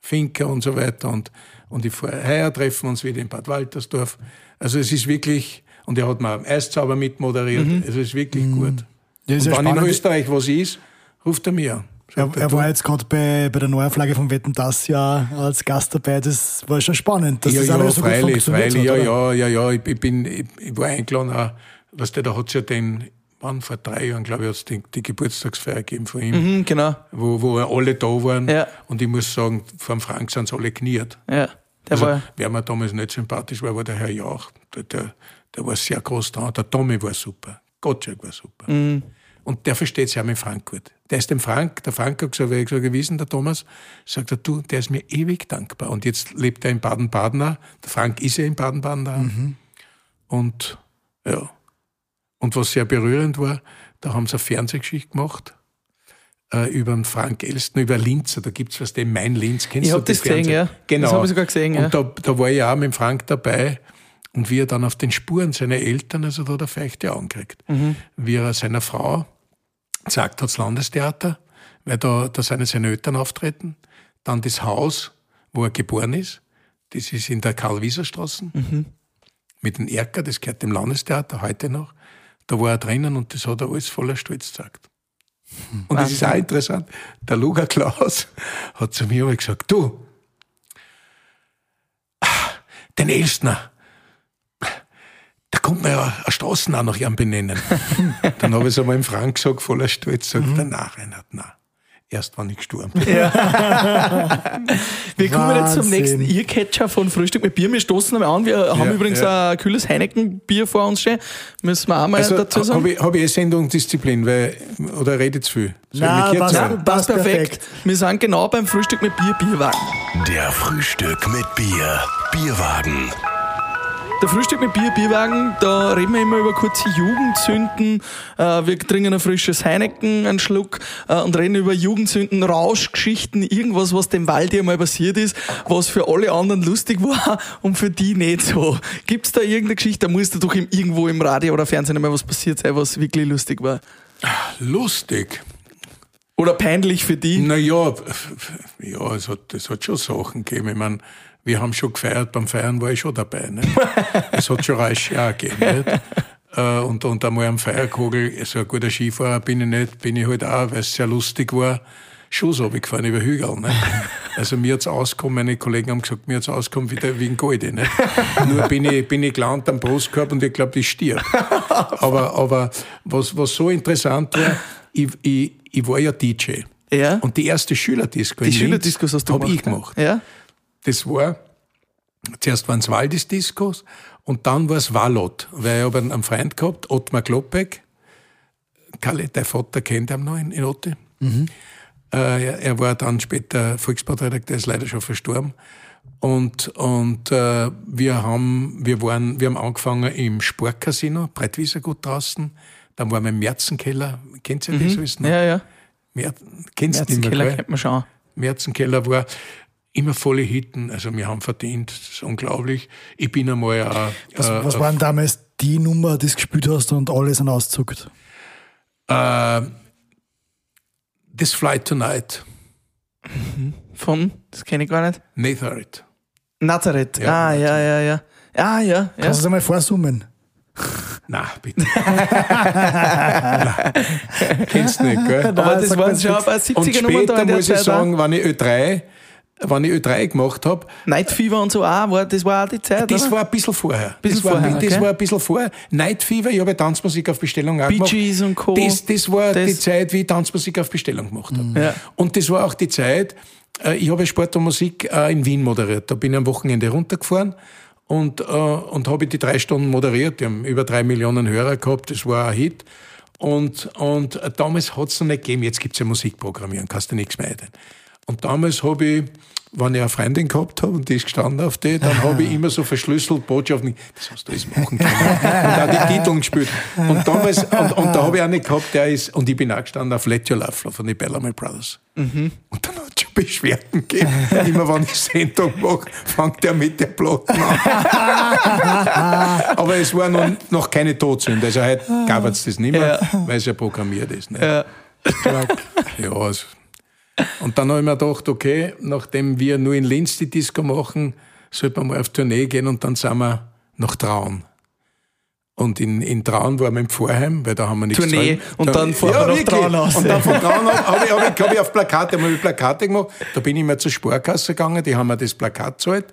Finker und so weiter und, und ich fahr, heuer treffen uns wieder in Bad Waltersdorf. Also es ist wirklich, und er hat mir Eiszauber mitmoderiert, also es ist wirklich gut. Ja, ist und wenn in. Österreich was ist, ruft er mir an. Er, er war jetzt gerade bei, bei der Neuauflage von Wetten das ja als Gast dabei. Das war schon spannend. Dass ja, das ja, alles so gut freilich, funktioniert freilich, ja, hat, oder? ja, ja, ja, ich, ich bin, ich, ich war eingeladen, auch, weißt du, da hat's ja den, wann, vor drei Jahren, glaube ich, hat's die, die Geburtstagsfeier gegeben von ihm, Mhm, genau. wo, wo alle da waren. Ja. Und ich muss sagen, vor dem Frank sind alle kniert. Ja. Der Also, war, wer mir damals nicht sympathisch war, war der Herr Jauch. Der, der, der war sehr groß dran. Der Tommy war super. Gottschalk war super. Mhm. Und der versteht sich auch mit Frank gut. Der ist dem Frank, der Frank hat ich gesagt, gewesen, der Thomas, sagt er, du, der ist mir ewig dankbar. Und jetzt lebt er in Baden-Baden. Der Frank ist ja in Baden-Baden da. Und, ja. Und was sehr berührend war, da haben sie eine Fernsehgeschichte gemacht, äh, über den Frank Elsten, über Linzer. Da gibt's was, den Mein Linz. Kennst Ich du hab die das gesehen, ja. Genau. Das hab ich sogar gesehen, ja. Und da, da war ich auch mit dem Frank dabei. Und wie er dann auf den Spuren seiner Eltern, also da hat er feuchte Augen gekriegt. Wie er seiner Frau gesagt hat, das Landestheater, weil da, da seine seine Eltern auftreten. Dann das Haus, wo er geboren ist. Das ist in der Karl-Wieser-Straße. Mit dem Erker, das gehört dem Landestheater heute noch. Da war er drinnen und das hat er alles voller Stolz gesagt. Und das ist auch interessant. Der Luger Klaus hat zu mir gesagt, du, den Elstner, da kommt man ja eine Straßen auch nach ihm benennen. Dann habe ich es einmal im Frank gesagt, voller Stolz, sagt Mhm. er, nein, Reinhard, nein. Erst wann ich gestorben bin. Wir kommen jetzt zum Wahnsinn. nächsten Earcatcher von Frühstück mit Bier. Wir stoßen einmal an. Wir haben Ja, übrigens ja. ein kühles Heineken-Bier vor uns stehen. Müssen wir auch mal Also dazu sagen. habe ich, hab ich eh Sendungsdisziplin, weil, oder rede zu viel? Soll Nein, passt. Passt Passt perfekt. Wir sind genau beim Frühstück mit Bier, Bierwagen. Der Frühstück mit Bier. Bierwagen. Der Frühstück mit Bier, Bierwagen, da reden wir immer über kurze Jugendsünden. Äh, wir trinken ein frisches Heineken, einen Schluck äh, und reden über Jugendsünden, Rauschgeschichten, irgendwas, was dem Waldi einmal passiert ist, was für alle anderen lustig war und für die nicht so. Gibt's da irgendeine Geschichte, da muss da doch irgendwo im Radio oder Fernsehen einmal was passiert sein, was wirklich lustig war? Lustig. Oder peinlich für die? Naja, ja, es hat, es hat schon Sachen gegeben. Ich mein, wir haben schon gefeiert, beim Feiern war ich schon dabei. Ne? es hat schon Reich auch gegeben. Nicht? Äh, Und, und einmal am Feierkogel, so ein guter Skifahrer bin ich nicht, bin ich halt auch, weil es sehr lustig war, Schuss runtergefahren über Hügel. Ne? Also mir hat's ausgekommen, meine Kollegen haben gesagt, mir hat's ausgekommen wie, der, wie ein Goldi. Ne? Nur bin ich, bin ich gelandet am Brustkorb und ich glaube, ich stirb. Aber, aber was, was so interessant war, ich, ich, ich war ja DJ. Ja? Und die erste Schülerdisco die Schülerdiskos hast du hab gemacht? ich gemacht. Ja? Das war, zuerst waren es Waldis-Diskos und dann war es Wallot, weil ich habe einen Freund gehabt, Ottmar Kloppeck, Kalle, der Vater kennt ihn noch in, in Otte. Äh, er, er war dann später Volksparteiredakteur, ist leider schon verstorben. Und, und äh, wir, haben, wir, waren, wir haben angefangen im Sportcasino, Breitwiesergut draußen. Dann waren wir im Märzenkeller. Kennt ihr das alles noch? Ja, ja. Mer kennst du nicht mehr, Keller gell? kennt man schon. Märzenkeller war immer volle Hitten. Also wir haben verdient, das ist unglaublich. Ich bin einmal auch, Was, äh, was waren damals die Nummer, die du gespielt hast und alles an auszuckt? äh, This Flight Tonight, Von, das kenne ich gar nicht. Nazareth. Nazareth. Ja, ah, ja, ja, ja. Ah, ja, ja. Kannst du das einmal vorsummen? Na, bitte. Nein. Kennst du nicht, gell? Aber das waren schon ein Und 70er Nummer da später in der muss ich sagen, wenn ich Ö3, wenn ich Ö3 gemacht habe, Night Fever und so auch, war, das war auch die Zeit, das oder? war ein bisschen vorher. Bisschen das war, vorher, das okay. war ein bisschen vorher. Night Fever, ich habe ja Tanzmusik auf Bestellung auch Bee gemacht. Gees und Co. Das, das war Das- die Zeit, wie ich Tanzmusik auf Bestellung gemacht habe. Ja. Und das war auch die Zeit, äh, ich habe Sport und Musik äh, in Wien moderiert. Da bin ich am Wochenende runtergefahren und, äh, und habe die drei Stunden moderiert. Die haben über drei Millionen Hörer gehabt, das war ein Hit. Und, und damals hat es noch nicht gegeben, jetzt gibt es ja Musikprogrammieren, kannst du nichts mehr ein. Und damals habe ich, wenn ich eine Freundin gehabt habe und die ist gestanden auf die, dann habe ich immer so verschlüsselt Botschaften, das hast du alles machen können. und auch die Titel gespielt. Und damals, und, und da habe ich einen gehabt, der ist, und ich bin auch gestanden auf Let Your Love von den Bellamy Brothers. Und dann hat es schon Beschwerden gegeben. Immer wenn ich Sendung mache, fängt der mit der Platten an. Aber es war noch, noch keine Todsünde. Also heute gab es das nicht mehr, weil es ja programmiert ist. Ne? Ja. Ja, also. Und dann habe ich mir gedacht, okay, nachdem wir nur in Linz die Disco machen, sollte man mal auf Tournee gehen und dann sind wir nach Traun. Und in, in Traun waren wir im Vorheim, weil da haben wir nichts Tournee. dran. Und dann fahren wir nach wirklich. Traun aus. Und dann von Traun aus habe ich, hab ich, hab ich auf Plakate, hab ich Plakate gemacht. Da bin ich mal zur Sparkasse gegangen, die haben mir das Plakat gezahlt.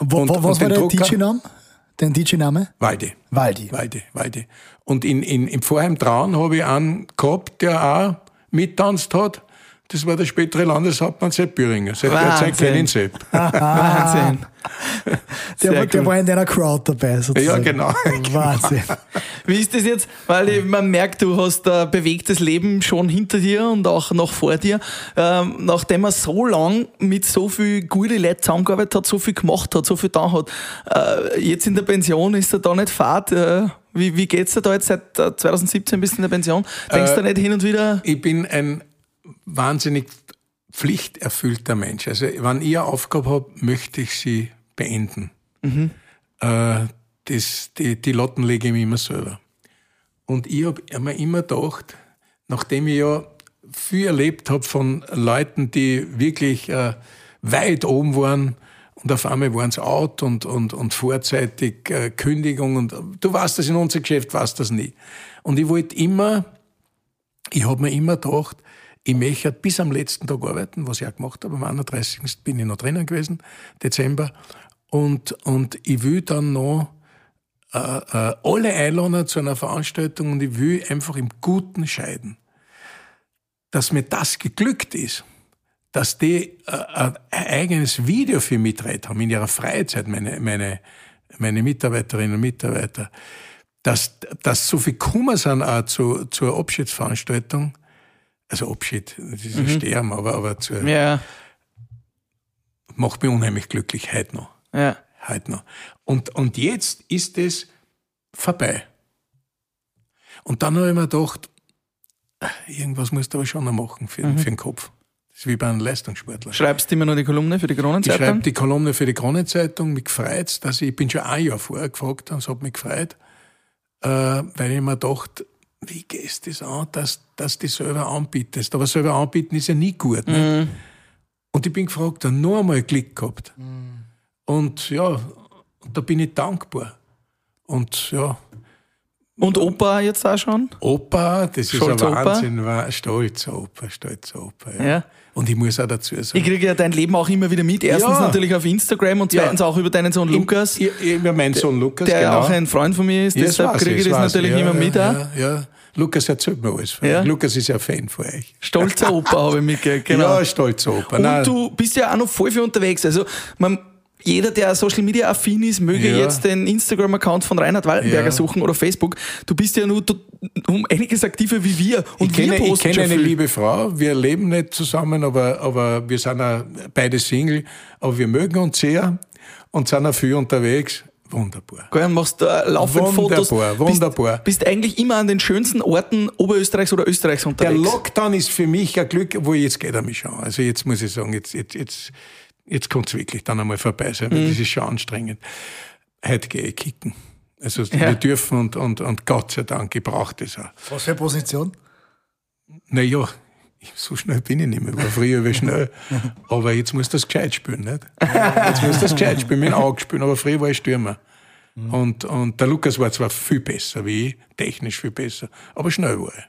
Wo, Und- wo, und was war den der? DJ-Name? Dein DJ-Name? Waldi. Waldi. Weide, Weide. Und in, in, im Vorheim Traun habe ich einen gehabt, der auch mittanzt hat. Das war der spätere Landeshauptmann Sepp Büringer. Seit der Zeit Wahnsinn. kenne ich Sepp. Wahnsinn. Der, war- der cool. war in deiner Crowd dabei, sozusagen. Ja, genau. Wahnsinn. Wie ist das jetzt? Weil ich, man merkt, du hast ein bewegtes Leben schon hinter dir und auch noch vor dir. Ähm, nachdem man so lang mit so viel gute Leuten zusammengearbeitet hat, so viel gemacht hat, so viel da hat, äh, jetzt in der Pension ist er da nicht fad. Äh, wie, wie geht's dir da jetzt seit äh, 2017 bist du in der Pension? Denkst Äh, du nicht hin und wieder? Ich bin ein wahnsinnig pflichterfüllter Mensch. Also, wenn ich eine Aufgabe habe, möchte ich sie beenden. Äh, das, die, die Lotten lege ich mir immer selber. Und ich habe mir immer gedacht, nachdem ich ja viel erlebt habe von Leuten, die wirklich äh, weit oben waren und auf einmal waren sie out und, und, und vorzeitig äh, Kündigung und du weißt das in unser Geschäft, weißt das nie. Und ich wollte immer, ich habe mir immer gedacht, ich möchte bis am letzten Tag arbeiten, was ich auch gemacht habe. Am 31. bin ich noch drinnen gewesen, Dezember. Und, und ich will dann noch äh, äh, alle einladen zu einer Veranstaltung und ich will einfach im Guten scheiden. Dass mir das geglückt ist, dass die äh, ein eigenes Video für mich gedreht haben in ihrer Freizeit, meine, meine, meine Mitarbeiterinnen und Mitarbeiter, dass, dass so viel gekommen sind auch zu, zur Abschiedsveranstaltung, also Abschied, das ist ein Sterben, aber, aber zu, Ja, macht mich unheimlich glücklich, heute noch. ja. Heute noch. Und, und jetzt ist es vorbei. Und dann habe ich mir gedacht, irgendwas musst du aber schon noch machen für, für den Kopf. Das ist wie bei einem Leistungssportler. Schreibst du immer noch die Kolumne für die Ich schreibe Kronenzeitung? die Kolumne für die Kronenzeitung, mich gefreut, dass ich, ich bin schon ein Jahr vorher gefragt und es hat mich gefreut, äh, weil ich mir gedacht, wie gehst du das an, dass, dass du selber anbietest. Aber selber anbieten ist ja nie gut. Ne? Und ich bin gefragt, dann noch einmal Glück gehabt. Und ja, da bin ich dankbar. Und ja, Und Opa jetzt auch schon? Opa, das ist Stolzer ein Opa? Wahnsinn, war stolzer Opa, stolzer Opa. Ja. Ja. Und ich muss auch dazu sagen, Ich kriege ja dein Leben auch immer wieder mit. Erstens Ja. natürlich auf Instagram und zweitens auch über deinen Sohn Lukas, Ich, ich, über meinen Sohn Lukas, der genau. auch ein Freund von mir ist. Ja, das Deshalb kriege ich das natürlich ja, immer mit. Ja, ja. Lukas erzählt mir alles. Ja. Lukas ist ja ein Fan von euch. Stolzer Opa habe ich mitgekriegt. Genau. Ja, stolzer Opa. und Nein, du bist ja auch noch voll viel unterwegs. Also man, jeder, der Social Media affin ist, möge Ja. jetzt den Instagram-Account von Reinhard Waltenberger Ja. suchen oder Facebook. Du bist ja nur um einiges aktiver wie wir. Und ich wir kenne, ich posten kenne eine viel. liebe Frau. Wir leben nicht zusammen, aber, aber wir sind auch beide Single. Aber wir mögen uns sehr und sind auch viel unterwegs. Wunderbar. Gell, machst äh, laufend Fotos. Wunderbar, wunderbar. Bist, bist eigentlich immer an den schönsten Orten Oberösterreichs oder Österreichs Der unterwegs. Lockdown ist für mich ein Glück, wo jetzt geht er mich schon. Also jetzt muss ich sagen, jetzt, jetzt, jetzt, jetzt kann es wirklich dann einmal vorbei sein, Mhm. weil das ist schon anstrengend. Heute gehe ich kicken. Also Ja. wir dürfen und, und, und Gott sei Dank, ich brauche das auch. Was für eine Position? Naja, so schnell bin ich nicht mehr. War früher war schnell. Aber jetzt muss das gescheit spielen, nicht? Jetzt muss das gescheit spielen, mit dem Auge spielen. Aber früher war ich Stürmer. Und, und der Lukas war zwar viel besser wie ich, technisch viel besser, aber schnell war ich.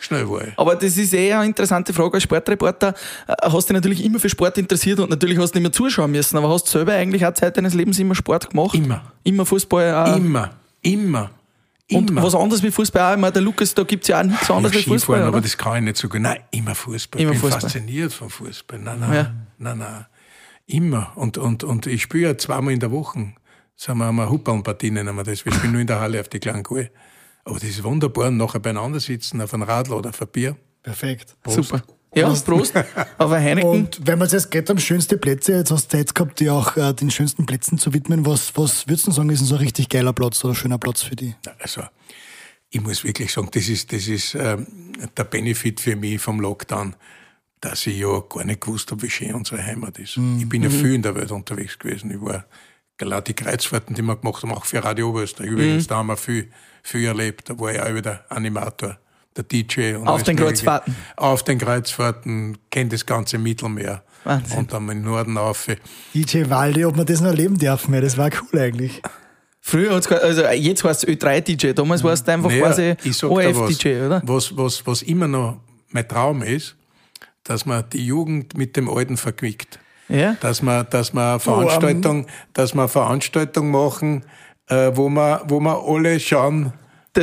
Schnell war ich. Aber das ist eher eine interessante Frage als Sportreporter. Äh, Hast dich natürlich immer für Sport interessiert und natürlich hast du nicht mehr zuschauen müssen, aber hast du selber eigentlich auch Zeit deines Lebens immer Sport gemacht? Immer. Immer Fußball auch. Immer, immer, Und immer. was anderes wie Fußball auch. Ich meine, der Lukas, da gibt es ja auch nichts anderes Ja, wie Fußball. Skifahren, aber das kann ich nicht so gut. Nein, immer Fußball. Immer ich bin Fußball. fasziniert vom Fußball. Nein, nein, Ja. nein, nein. Immer. Und, und, und ich spiele ja zweimal in der Woche. Sagen wir einmal Huppelpartie nennen wir das. Wir spielen nur in der Halle auf die kleinen Kuh. Aber das ist wunderbar. Und nachher beieinander sitzen auf einem Radl oder auf ein Bier. Perfekt. Super. Ja, Prost. Auf ein Heineken. Und wenn man jetzt geht um schönste Plätze, jetzt hast du Zeit gehabt, die auch äh, den schönsten Plätzen zu widmen, was, was würdest du sagen, ist denn so ein richtig geiler Platz oder schöner Platz für die? Also, ich muss wirklich sagen, das ist, das ist ähm, der Benefit für mich vom Lockdown, dass ich ja gar nicht gewusst habe, wie schön unsere Heimat ist. Ich bin ja viel in der Welt unterwegs gewesen. Ich war genau die Kreuzfahrten, die wir gemacht haben, auch für Radio Oberösterreich. Übrigens, da haben wir viel, viel erlebt. Da war ich auch wieder Animator, der DJ. Und Auf den. Kreuzfahrten? Auf den Kreuzfahrten, kennt das ganze Mittelmeer. Wahnsinn. Und dann im Norden auf. DJ Waldi, ob wir das noch erleben dürfen, das war cool eigentlich. Früher hat's ge- also jetzt heißt es Ö3-DJ, damals war es einfach Naja, quasi OF-DJ, oder? Was, was, was immer noch mein Traum ist, dass man die Jugend mit dem Alten verquickt. Ja? Dass man, dass man eine Veranstaltung, dass wir eine Veranstaltung machen, äh, wo wir, wo wir alle schauen,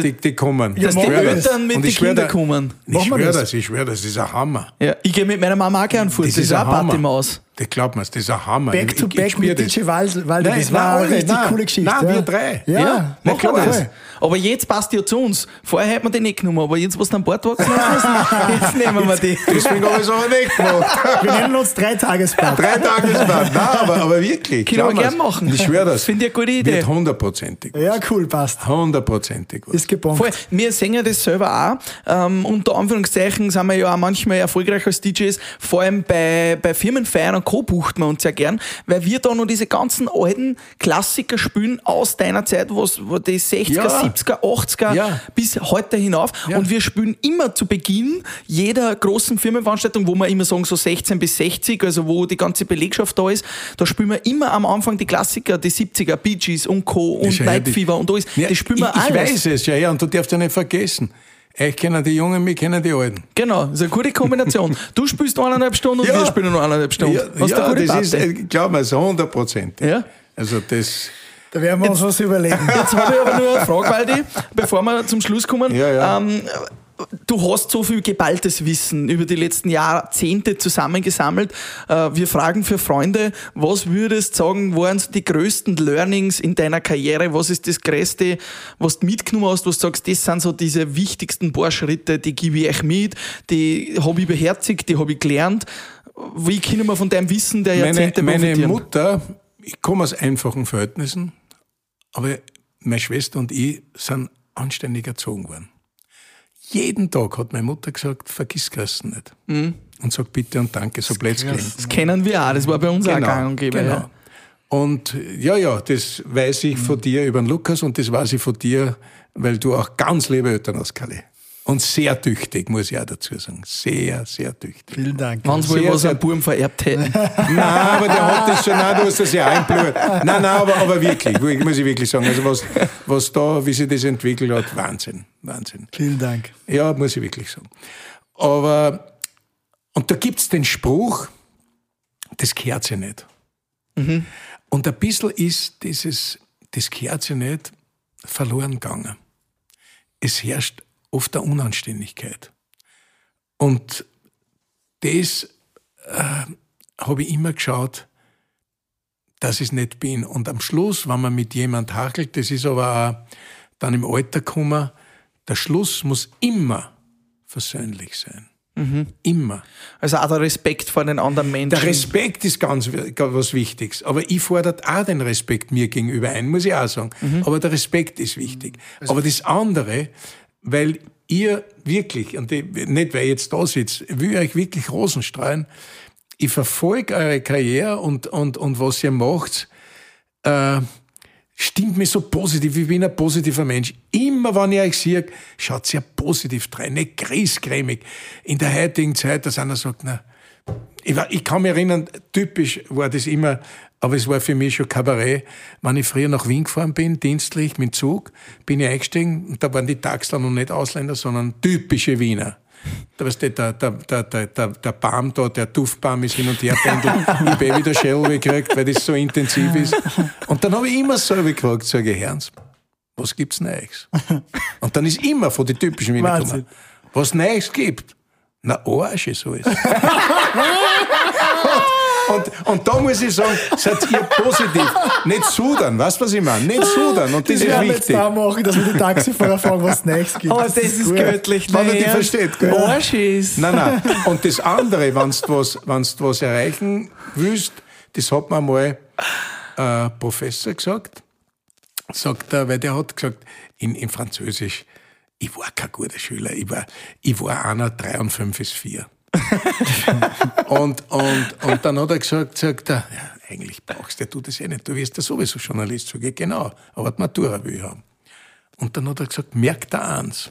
die, die kommen. Dass Ich die das. Eltern mit den Kindern kommen. Ich schwöre das? das, ich schwöre das, das ist ein Hammer. Ja, ich gehe mit meiner Mama auch gern fort. Das, ist auch eine ein Hammer. Partymaus. Das glaubt man, das ist ein Hammer. Back Ich- to ich- ich back mit das. DJ Wald- Walder, Nein, das war nein, eine richtig nein. coole Geschichte. Nein, ja. wir drei. Ja, Ja, machen wir das. Aber jetzt passt ja zu uns. Vorher hätten wir die nicht genommen, aber jetzt, was du an Bord wachsen hast, jetzt nehmen wir die. Deswegen habe ich es aber nicht gemacht. Wir nennen uns drei Tagesbad. Drei Tage ist Nein, aber, aber wirklich. Können wir schauen wir's. gern machen. Ich schwöre das. Finde ich eine gute Idee. Wird hundertprozentig. Ja, cool, passt. Hundertprozentig. Ist gebombt. Voll. Wir singen ja das selber auch. Ähm, unter Anführungszeichen sind wir ja auch manchmal erfolgreich als DJs. Vor allem bei, bei Firmenfeiern und Co. bucht man uns sehr gern, weil wir da noch diese ganzen alten Klassiker spielen aus deiner Zeit, was, wo die 60er, Ja. 70er, 80er Ja. bis heute hinauf. Ja. Und wir spielen immer zu Beginn jeder großen Firmenveranstaltung, wo wir immer sagen, so 16 bis 60, also wo die ganze Belegschaft da ist, da spielen wir immer am Anfang die Klassiker, die 70er, Bee Gees und Co. und ja Night Fever und alles. Ja, die spielen wir ich, ich alles. weiß es, ja, ja, und du darfst ja nicht vergessen. Ich kenne die Jungen, wir kennen die Alten. Genau, das ist eine gute Kombination. Du spielst eineinhalb Stunden und Ja. wir spielen noch eineinhalb Stunden. Hast du ja eine gute das ist, Party? äh, glaub mir, so hundertprozentig. Ja. Also das, Da werden wir uns was überlegen. Jetzt habe ich aber nur eine Frage, Waldi, bevor wir zum Schluss kommen. Ja, ja. Ähm, du hast so viel geballtes Wissen über die letzten Jahrzehnte zusammengesammelt. Äh, wir fragen für Freunde, was würdest du sagen, waren die größten Learnings in deiner Karriere? Was ist das Größte, was du mitgenommen hast, was du sagst, das sind so diese wichtigsten paar Schritte, die gebe ich euch mit, die habe ich beherzigt, die habe ich gelernt. Wie können wir von deinem Wissen der meine, Jahrzehnte meine profitieren? Mutter, ich komme aus einfachen Verhältnissen, aber meine Schwester und ich sind anständig erzogen worden. Jeden Tag hat meine Mutter gesagt, vergiss Christen nicht. Mhm. Und sag bitte und danke, so blöd klingt. Das kennen wir auch, das war bei uns auch gang und gäbe. genau. Ja. Und ja, ja, das weiß ich von dir über den Lukas und das weiß ich von dir, weil du auch ganz liebe Eltern hast, Kalle. Und sehr tüchtig, muss ich auch dazu sagen. Sehr, sehr tüchtig. Vielen Dank. Wenn sie wohl Sehr, was an Buben vererbt hätten. Nein, aber der hat das schon, nein, du hast das ja Blut. Nein, nein, aber, aber wirklich, muss ich wirklich sagen. Also was, was da, wie sich das entwickelt hat, Wahnsinn, Wahnsinn. Vielen Dank. Ja, muss ich wirklich sagen. Aber, und da gibt's den Spruch, das gehört sich nicht. Und ein bisschen ist dieses, das gehört sich nicht, verloren gegangen. Es herrscht oft eine Unanständigkeit. Und das äh, habe ich immer geschaut, dass ich es nicht bin. Und am Schluss, wenn man mit jemand hakelt, das ist aber auch dann im Alter gekommen, der Schluss muss immer versöhnlich sein. Immer. Also auch der Respekt vor den anderen Menschen. Der Respekt ist ganz wi- was Wichtiges. Aber ich fordere auch den Respekt mir gegenüber ein, muss ich auch sagen. Aber der Respekt ist wichtig. Aber das andere, weil ihr wirklich, und ich, nicht ich jetzt da sitzt, will euch wirklich Rosen streuen. Ich verfolge eure Karriere und, und, und was ihr macht, äh, stimmt mir so positiv. Ich bin ein positiver Mensch. Immer wenn ich euch sehe, schaut sehr positiv rein, nicht griesgrämig. In der heutigen Zeit, dass einer sagt, na, ich, ich kann mich erinnern, typisch war das immer, aber es war für mich schon Kabarett. Wenn ich früher nach Wien gefahren bin, dienstlich mit dem Zug, bin ich eingestiegen und da waren die Taxler noch nicht Ausländer, sondern typische Wiener. Da weißt du, der, der, der, der, der, der Baum da, der Duftbaum ist hin und her pendelt. ich habe eh wieder Schell gekriegt, weil das so intensiv ist. Und dann habe ich immer selber gefragt, sage ich, Herrns, was gibt's Neues? Und dann ist immer von den typischen Wiener gekommen, was Neues gibt. Na, Arsch ist alles. Und, und da muss ich sagen, seid ihr positiv. Nicht sudern, weißt du, was ich meine? Nicht sudern. Und das, Das ist werden wir jetzt wichtig. da machen, dass wir die Taxifahrer fragen, was es nächstes gibt. Oh, das ist gut. göttlich. Wenn er die versteht, gell? Arsch ist. Nein, nein. Und das andere, wenn du was, wenn's du was erreichen willst, das hat mir mal ein Professor gesagt. Sagt er, weil der hat gesagt, in, in Französisch, ich war kein guter Schüler, ich war, ich war einer, drei und fünf ist vier. und, und, und dann hat er gesagt, sagt er, ja, eigentlich brauchst du das eh nicht, du wirst ja sowieso Journalist. Sag ich, genau, aber die Matura will ich haben. Und dann hat er gesagt, merk da eins,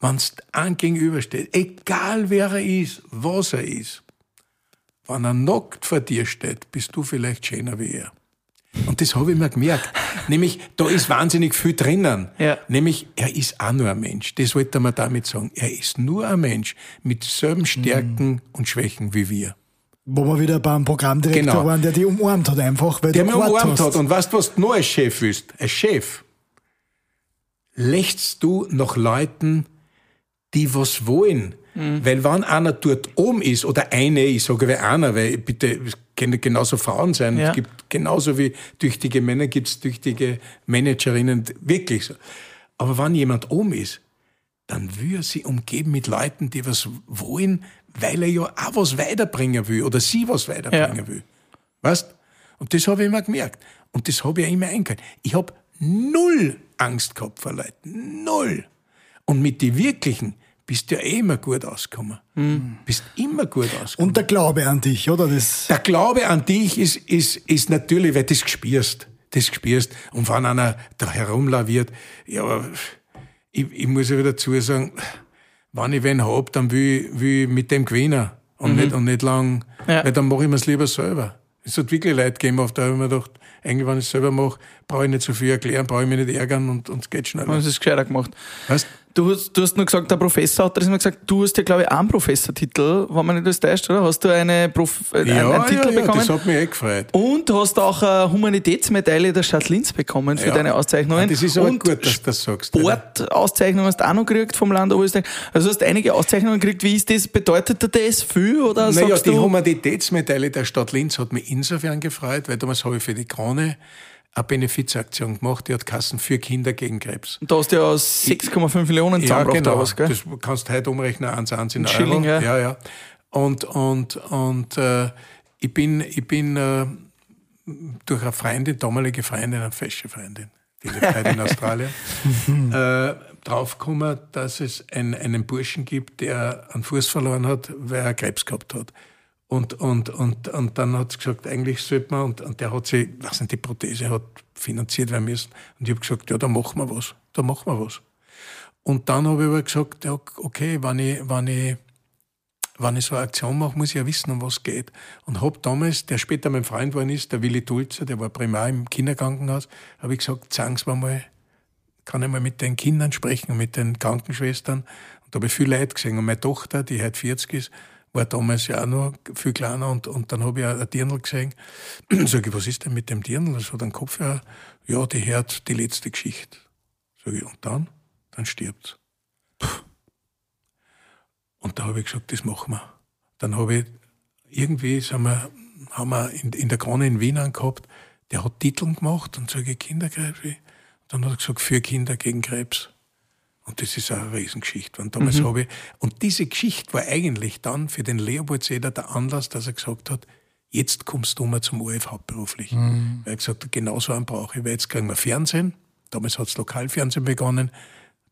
wenn es einem gegenübersteht, egal wer er ist, was er ist, wenn er nackt vor dir steht, bist du vielleicht schöner wie er. Und das habe ich mir gemerkt. Nämlich, da ist wahnsinnig viel drinnen. Ja. Nämlich, er ist auch nur ein Mensch. Das wollte man damit sagen. Er ist nur ein Mensch mit selben Stärken Mhm. und Schwächen wie wir. Wo wir wieder beim Programmdirektor Genau. waren, der die umarmt hat einfach, weil Der mich umarmt hast. hat. Und weißt du, was du noch als Chef willst? Als Chef lächst du nach Leuten, die was wollen. Weil wenn einer dort oben ist, oder eine, ich sage wie einer, weil bitte, es können genauso Frauen sein. Ja. Es gibt genauso wie tüchtige Männer, gibt es tüchtige Managerinnen, wirklich so. Aber wenn jemand oben ist, dann will er sie umgeben mit Leuten, die was wollen, weil er ja auch was weiterbringen will oder sie was weiterbringen Ja. will. Weißt? Und das habe ich immer gemerkt. Und das habe ich immer eingehalten. Ich habe null Angst gehabt vor Leuten. Null. Und mit den wirklichen bist du ja eh immer gut ausgekommen. Bist immer gut ausgekommen. Und der Glaube an dich, oder? Das, Der Glaube an dich ist, ist, ist natürlich, weil du das gespürst. Das gespürst. Und wenn einer da herumlaviert, ja, aber ich, ich muss ja wieder dazu sagen, wenn ich wen hab, dann will, ich- will ich mit dem gewinnen. Und, nicht, und nicht lang, Ja. weil dann mache ich mir's lieber selber. Es hat wirklich Leute gegeben, auf da habe ich mir gedacht, eigentlich, wenn ich es selber mache, brauche ich nicht so viel erklären, brauche ich mich nicht ärgern und, und es geht schneller. Haben sie es gescheiter gemacht. Weißt? Du hast, du hast nur gesagt, der Professor hat das immer gesagt, du hast ja, glaube ich, einen Professortitel, wenn man nicht das täuscht, oder? Hast du eine Prof äh, einen, Ja, einen Titel ja, ja, bekommen? das hat mich eh gefreut. und hast auch eine Humanitätsmedaille der Stadt Linz bekommen für Ja. deine Auszeichnungen. Das ist aber und gut, dass du das sagst. Sportauszeichnungen hast du auch noch gekriegt vom Land Oberösterreich. Also hast einige Auszeichnungen gekriegt. Wie ist das? Bedeutet dir das viel? Oder Naja, die du, Humanitätsmedaille der Stadt Linz hat mich insofern gefreut, weil damals habe ich für die Krone eine Benefizaktion gemacht, die hat Kassen für Kinder gegen Krebs. da hast du ja 6,5 Millionen Ja, zusammengebracht genau. oder was, gell? Das kannst du heute umrechnen, eins, eins in Ein Euro. Schilling, ja. ja, ja. Und, und, und äh, ich bin, ich bin äh, durch eine Freundin, damalige Freundin, eine fesche Freundin, die lebt in Australien, äh, draufgekommen, dass es ein, einen Burschen gibt, der einen Fuß verloren hat, weil er Krebs gehabt hat. Und, und, und, und dann hat sie gesagt, eigentlich sollte man, und, und der hat sie, was nicht, die Prothese hat finanziert werden müssen. Und ich habe gesagt, ja, da machen wir was, da machen wir was. Und dann habe ich aber gesagt, ja, okay, wenn ich, wenn ich, wenn ich so eine Aktion mache, muss ich ja wissen, um was geht. Und habe damals, der später mein Freund geworden ist, der Willi Dulzer, der war primar im Kinderkrankenhaus, habe ich gesagt, sagen Sie mir mal, kann ich mal mit den Kindern sprechen mit den Krankenschwestern. Und da habe ich viel Leid gesehen. Und meine Tochter, die heute 40 ist, war damals ja auch noch viel kleiner. Und, und dann habe ich ein Dirndl gesehen. Sag ich, was ist denn mit dem Dirndl? Das hat einen Kopfhörer. Ja, die hört die letzte Geschichte. Sag ich, und dann? Dann stirbt's. Und da habe ich gesagt, das machen wir. Dann habe ich, irgendwie sind wir, haben wir in, in der Krone in Wien angehabt, der hat Titeln gemacht und sage ich Kinderkrebs. Dann hat er gesagt, für Kinder gegen Krebs. Und das ist eine Riesengeschichte. Und damals habe ich, und diese Geschichte war eigentlich dann für den Leopold Seder der Anlass, dass er gesagt hat, jetzt kommst du mal zum ORF hauptberuflich. Weil er gesagt hat, genau so einen brauche ich, weil jetzt kriegen wir Fernsehen. Damals hat das Lokalfernsehen begonnen.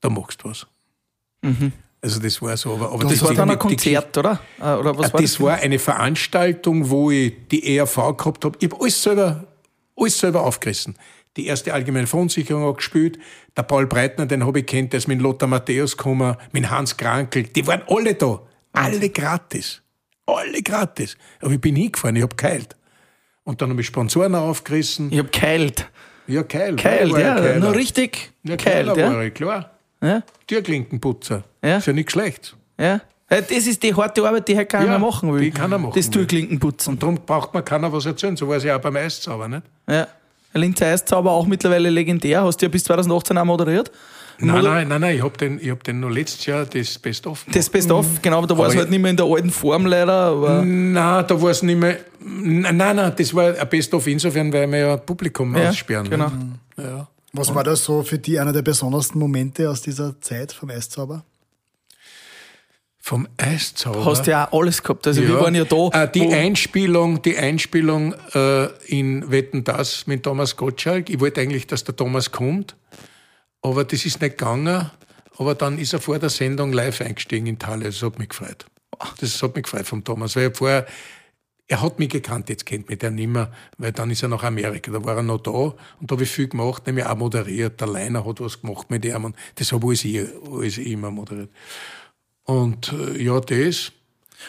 Da machst du was. Also das war so. Aber, aber Das war die- dann ein Konzert, oder? Äh, Oder was Ah, war das war eine Veranstaltung, wo ich die ERV gehabt habe. Ich habe alles selber, alles selber aufgerissen. Die erste allgemeine Verunsicherung auch gespielt. Der Paul Breitner, den habe ich kennt, der ist mit Lothar Matthäus gekommen, mit Hans Krankel. Die waren alle da. Alle gratis. Alle gratis. Aber ich bin hingefahren, ich habe geheilt. Und dann habe ich Sponsoren aufgerissen. Ich hab geheilt. Ja, geil. Geheilt, war ja. Keiler. Nur richtig Ja, Keiler ja. war ich, klar. Ja, Türklinkenputzer. Ja. Ist ja nicht schlecht. ja. Das ist die harte Arbeit, die halt keiner Ja, machen will. die keiner machen Das. Türklinkenputzen. Und darum braucht man keiner was erzählen. So war es ja auch beim Eiszauber, nicht? Ja. Linzer Eiszauber auch mittlerweile legendär. Hast du ja bis 2018 auch moderiert. Nein, Moder- nein, nein, nein, ich hab den, ich hab den noch letztes Jahr das Best-of. Das Best-of, genau, aber da war es halt nicht mehr in der alten Form leider. Aber Nein, da war es nicht mehr. Nein, nein, nein, das war ein Best-of insofern, weil wir ja Publikum Ja, aussperren. genau. ne? Ja. was war das so für die einer der besondersten Momente aus dieser Zeit vom Eiszauber? Vom Eiszauber. hast ja auch alles gehabt. Also wir waren ja da. Äh, die Einspielung, die Einspielung äh, in Wetten das mit Thomas Gottschalk. Ich wollte eigentlich, dass der Thomas kommt, aber das ist nicht gegangen. Aber dann ist er vor der Sendung live eingestiegen in Thale. Das hat mich gefreut. Das hat mich gefreut vom Thomas, weil er vorher, er hat mich gekannt, jetzt kennt mich der nimmer, weil dann ist er nach Amerika, da war er noch da und da habe ich viel gemacht, nämlich auch moderiert. Der Leiner hat was gemacht mit ihm und das habe ich, alles ich immer moderiert. Und äh, ja, das.